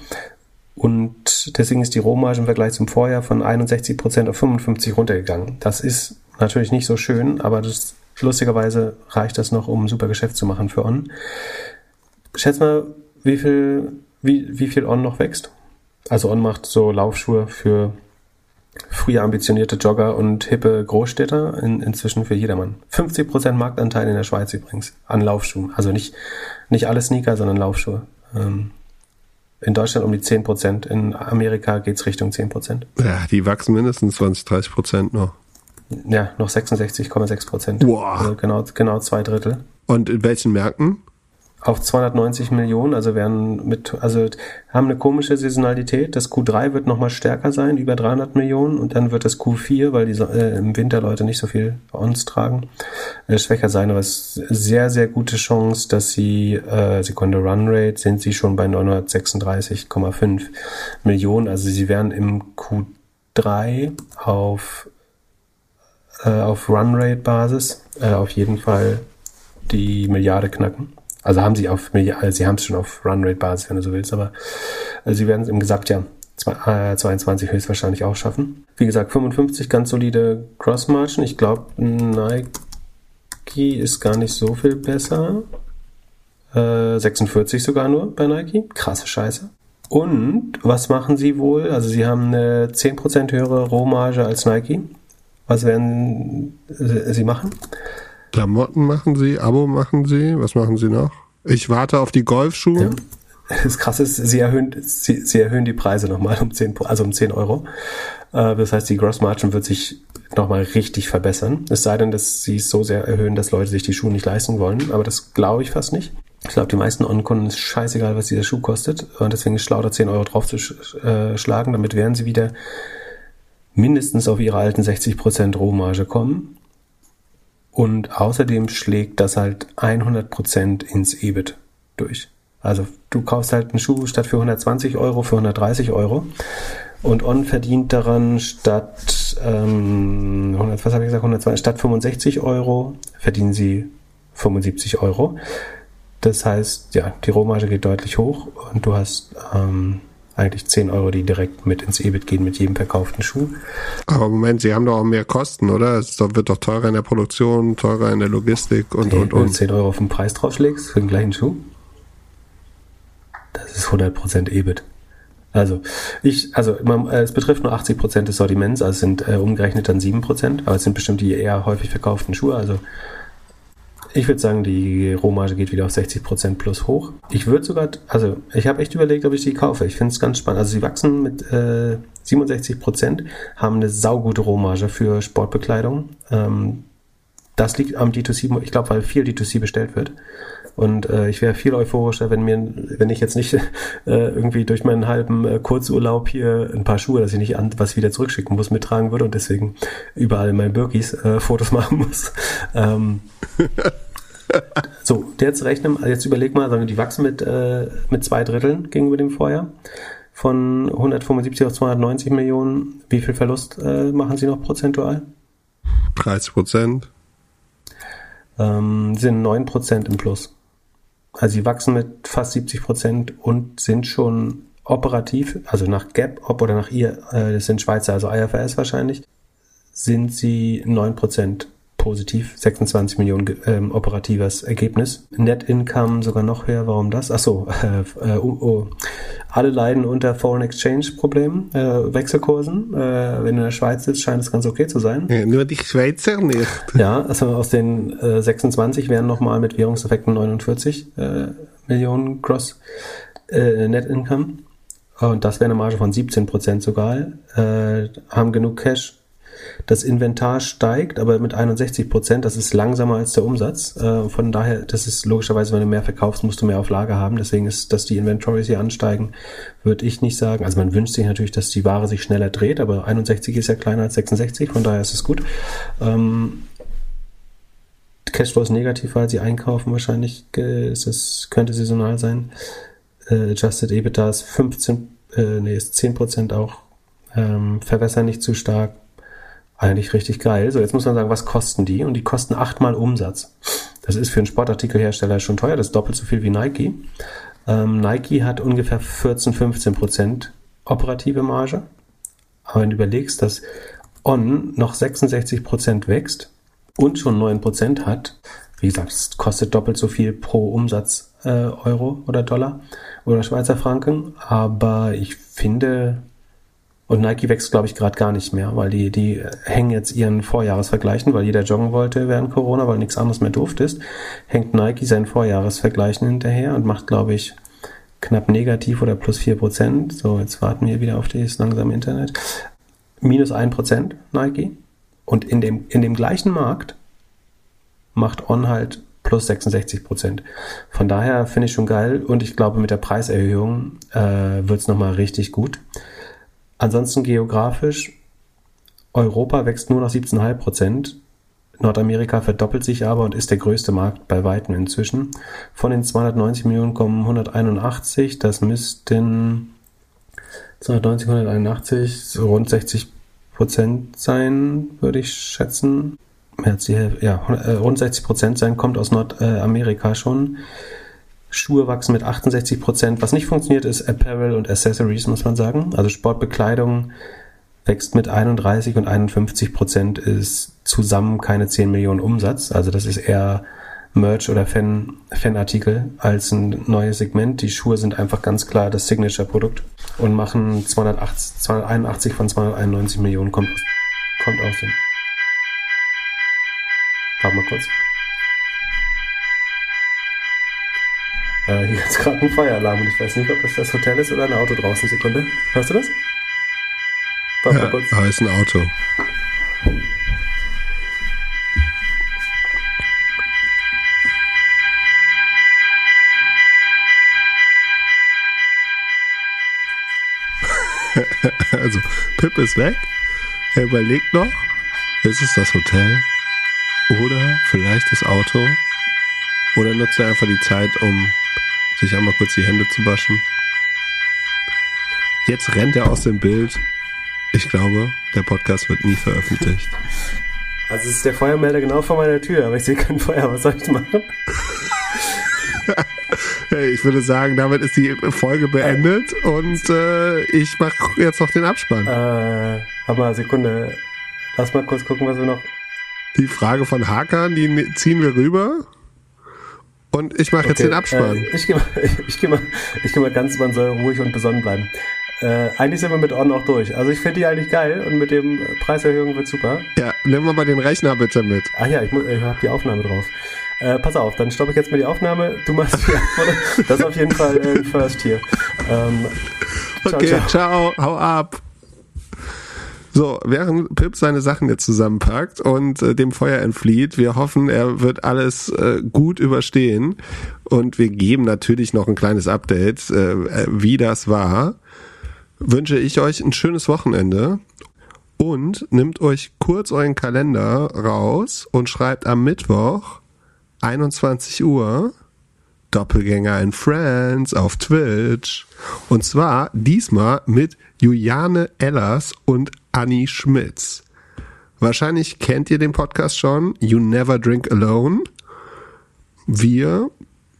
Und deswegen ist die Rohmarge im Vergleich zum Vorjahr von 61% auf 55 runtergegangen. Das ist natürlich nicht so schön, aber das, lustigerweise reicht das noch, um ein super Geschäft zu machen für On. Schätz mal, wie viel, wie, wie viel On noch wächst? Also On macht so Laufschuhe für früher ambitionierte Jogger und hippe Großstädter, in, inzwischen für jedermann. 50% Marktanteil in der Schweiz übrigens an Laufschuhen. Also nicht, nicht alle Sneaker, sondern Laufschuhe. Ähm, in Deutschland um die 10%, in Amerika geht's Richtung 10%. Ja, die wachsen mindestens 20, 30 Prozent noch. Ja, noch 66,6%. Wow. Also genau, genau zwei Drittel. Und in welchen Märkten? auf 290 Millionen, also werden mit, also haben eine komische Saisonalität. Das Q3 wird nochmal stärker sein, über 300 Millionen, und dann wird das Q4, weil die äh, im Winter Leute nicht so viel bei uns tragen, äh, schwächer sein. Aber es ist sehr, sehr gute Chance, dass sie, äh, Sekunde Run Rate, sind sie schon bei 936,5 Millionen. Also sie werden im Q3 auf, äh, auf Run Rate Basis äh, auf jeden Fall die Milliarde knacken. Also haben sie auf Milliarde, also sie haben es schon auf Runrate Basis, wenn du so willst, aber äh, sie werden es im Gesamtjahr zwei- äh, 22 höchstwahrscheinlich auch schaffen. Wie gesagt, 55 ganz solide Cross Margin. Ich glaube, Nike ist gar nicht so viel besser. Äh, 46 sogar nur bei Nike. Krasse Scheiße. Und was machen sie wohl? Also sie haben eine 10% höhere Rohmarge als Nike. Was werden sie machen? Klamotten machen sie, Abo machen sie, was machen sie noch? Ich warte auf die Golfschuhe. Das Krasse ist, sie erhöhen, sie, sie erhöhen die Preise nochmal um 10, Pro- also um 10 Euro. Äh, Das heißt, die Gross Margin wird sich nochmal richtig verbessern. Es sei denn, dass sie es so sehr erhöhen, dass Leute sich die Schuhe nicht leisten wollen. Aber das glaube ich fast nicht. Ich glaube, die meisten On-Kunden ist scheißegal, was dieser Schuh kostet. Und deswegen ist es schlau, da 10 Euro drauf zu sch- äh, schlagen. Damit werden sie wieder mindestens auf ihre alten 60% Rohmarge kommen. Und außerdem schlägt das halt 100% ins EBIT durch. Also du kaufst halt einen Schuh statt für 120 Euro für 130 Euro. Und On verdient daran statt, ähm, 100, was habe ich gesagt, 120, statt 65 Euro verdienen sie 75 Euro. Das heißt, ja, die Rohmarge geht deutlich hoch und du hast ähm, eigentlich 10 Euro, die direkt mit ins EBIT gehen mit jedem verkauften Schuh. Aber Moment, sie haben doch auch mehr Kosten, oder? Es wird doch teurer in der Produktion, teurer in der Logistik und, und, Wenn du und. 10 Euro auf den Preis draufschlägst für den gleichen Schuh, das ist 100% EBIT. Also, ich, also, man, äh, es betrifft nur 80% des Sortiments, also es sind äh, umgerechnet dann 7%, aber es sind bestimmt die eher häufig verkauften Schuhe, also ich würde sagen, die Rohmarge geht wieder auf 60% plus hoch. Ich würde sogar, also ich habe echt überlegt, ob ich die kaufe. Ich finde es ganz spannend. Also sie wachsen mit äh, 67%, haben eine saugute Rohmarge für Sportbekleidung. Ähm, das liegt am D2C, ich glaube, weil viel D2C bestellt wird. Und äh, ich wäre viel euphorischer, wenn mir, wenn ich jetzt nicht *laughs* äh, irgendwie durch meinen halben äh, Kurzurlaub hier ein paar Schuhe, dass ich nicht an was wieder zurückschicken muss, mittragen würde und deswegen überall in meinen Birkis äh, Fotos *laughs* machen muss. Ähm, so, jetzt rechnen, jetzt überleg mal, sondern die wachsen mit, äh, mit zwei Dritteln gegenüber dem Vorjahr. Von 175 auf 290 Millionen. Wie viel Verlust äh, machen sie noch prozentual? 30 Prozent. ähm, sind 9% im Plus. Also sie wachsen mit fast 70% und sind schon operativ, also nach Gap, ob oder nach ihr, äh, das sind Schweizer, also IFRS wahrscheinlich, sind sie 9% positiv, 26 Millionen ähm, operatives Ergebnis. Net Income sogar noch höher, warum das? Achso, *laughs* äh, äh, oh, alle leiden unter Foreign Exchange Problemen, äh, Wechselkursen. Äh, wenn du in der Schweiz sitzt, scheint es ganz okay zu sein. Ja, nur die Schweizer nicht. Ja, also aus den äh, 26 wären nochmal mit Währungseffekten 49 äh, Millionen Gross äh, Net Income. Und das wäre eine Marge von 17 Prozent sogar. Äh, haben genug Cash das Inventar steigt, aber mit 61 Prozent, das ist langsamer als der Umsatz. Äh, von daher, das ist logischerweise, wenn du mehr verkaufst, musst du mehr auf Lager haben. Deswegen ist, dass die Inventories hier ansteigen, würde ich nicht sagen. Also man wünscht sich natürlich, dass die Ware sich schneller dreht, aber 61 ist ja kleiner als 66, von daher ist es gut. Ähm, Cashflow ist negativ, weil sie einkaufen wahrscheinlich. Äh, ist das, könnte saisonal sein. Äh, Adjusted EBITDA ist 15, äh, nee, ist 10 Prozent auch. Ähm, verwässern nicht zu stark eigentlich richtig geil. So, jetzt muss man sagen, was kosten die? Und die kosten achtmal Umsatz. Das ist für einen Sportartikelhersteller schon teuer, das ist doppelt so viel wie Nike. Ähm, Nike hat ungefähr 14, 15 Prozent operative Marge. Aber wenn du überlegst, dass On noch 66 Prozent wächst und schon 9 Prozent hat, wie gesagt, es kostet doppelt so viel pro Umsatz äh, Euro oder Dollar oder Schweizer Franken. Aber ich finde, und Nike wächst, glaube ich, gerade gar nicht mehr, weil die, die hängen jetzt ihren Vorjahresvergleichen, weil jeder joggen wollte während Corona, weil nichts anderes mehr durfte ist, hängt Nike seinen Vorjahresvergleichen hinterher und macht, glaube ich, knapp negativ oder plus vier Prozent. So, jetzt warten wir wieder auf das langsame Internet. Minus ein Prozent Nike. Und in dem, in dem gleichen Markt macht On halt plus 66 Prozent. Von daher finde ich schon geil und ich glaube, mit der Preiserhöhung äh, wird es nochmal richtig gut. Ansonsten geografisch, Europa wächst nur noch 17,5 Prozent. Nordamerika verdoppelt sich aber und ist der größte Markt bei Weitem inzwischen. Von den 290 Millionen kommen 181, das müssten 290, 181, so rund 60 Prozent sein, würde ich schätzen. Ja, äh, rund 60 Prozent sein, kommt aus Nordamerika schon. Schuhe wachsen mit 68 Prozent. Was nicht funktioniert, ist Apparel und Accessories, muss man sagen. Also Sportbekleidung wächst mit 31 und 51 Prozent ist zusammen keine 10 Millionen Umsatz. Also das ist eher Merch oder Fan, Fanartikel als ein neues Segment. Die Schuhe sind einfach ganz klar das Signature-Produkt und machen 280, 281 von 291 Millionen kommt, kommt aus dem. Warte mal kurz. Äh, hier ist gerade ein Feueralarm und ich weiß nicht, ob das das Hotel ist oder ein Auto draußen. Sekunde. Hörst du das? Warte ja, mal kurz. Da ist ein Auto. *laughs* also, Pip ist weg. Er überlegt noch, ist es das Hotel? Oder vielleicht das Auto? Oder nutzt er einfach die Zeit, um sich einmal kurz die Hände zu waschen. Jetzt rennt er aus dem Bild. Ich glaube, der Podcast wird nie veröffentlicht. *laughs* Also ist der Feuermelder genau vor meiner Tür, aber ich sehe kein Feuer. Was soll ich machen? *laughs* ich würde sagen, damit ist die Folge beendet und äh, ich mache jetzt noch den Abspann. Äh, mal, Sekunde. Lass mal kurz gucken, was wir noch. Die Frage von Hakan, die ziehen wir rüber. Und ich mache okay, jetzt den Abspann. Äh, ich gehe mal, *laughs* ich geh mal, ich geh mal ganz, man soll ruhig und besonnen bleiben. Äh, eigentlich sind wir mit On auch durch. Also ich finde die eigentlich geil und mit dem Preiserhöhung wird super. Ja, nimm mal den Rechner bitte mit. Ach ja, ich, ich habe die Aufnahme drauf. Äh, pass auf, dann stoppe ich jetzt mal die Aufnahme. Du machst die Antwort. *laughs* Das ist auf jeden Fall äh, First hier. Ähm, ciao, okay, ciao. ciao, hau ab. So, während Pip seine Sachen jetzt zusammenpackt und äh, dem Feuer entflieht, wir hoffen, er wird alles äh, gut überstehen und wir geben natürlich noch ein kleines Update, äh, wie das war. Wünsche ich euch ein schönes Wochenende und nimmt euch kurz euren Kalender raus und schreibt am Mittwoch 21 Uhr Doppelgänger in Friends auf Twitch. Und zwar diesmal mit Juliane Ellers und Annie Schmitz. Wahrscheinlich kennt ihr den Podcast schon, You Never Drink Alone. Wir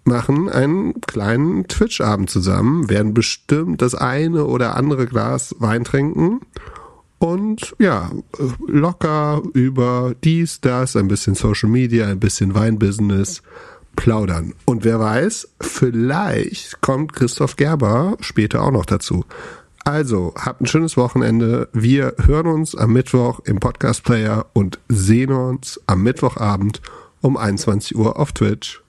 machen einen kleinen Twitch-Abend zusammen, werden bestimmt das eine oder andere Glas Wein trinken und ja, locker über dies, das, ein bisschen Social Media, ein bisschen Weinbusiness plaudern. Und wer weiß, vielleicht kommt Christoph Gerber später auch noch dazu. Also, habt ein schönes Wochenende. Wir hören uns am Mittwoch im Podcast Player und sehen uns am Mittwochabend um 21 Uhr auf Twitch.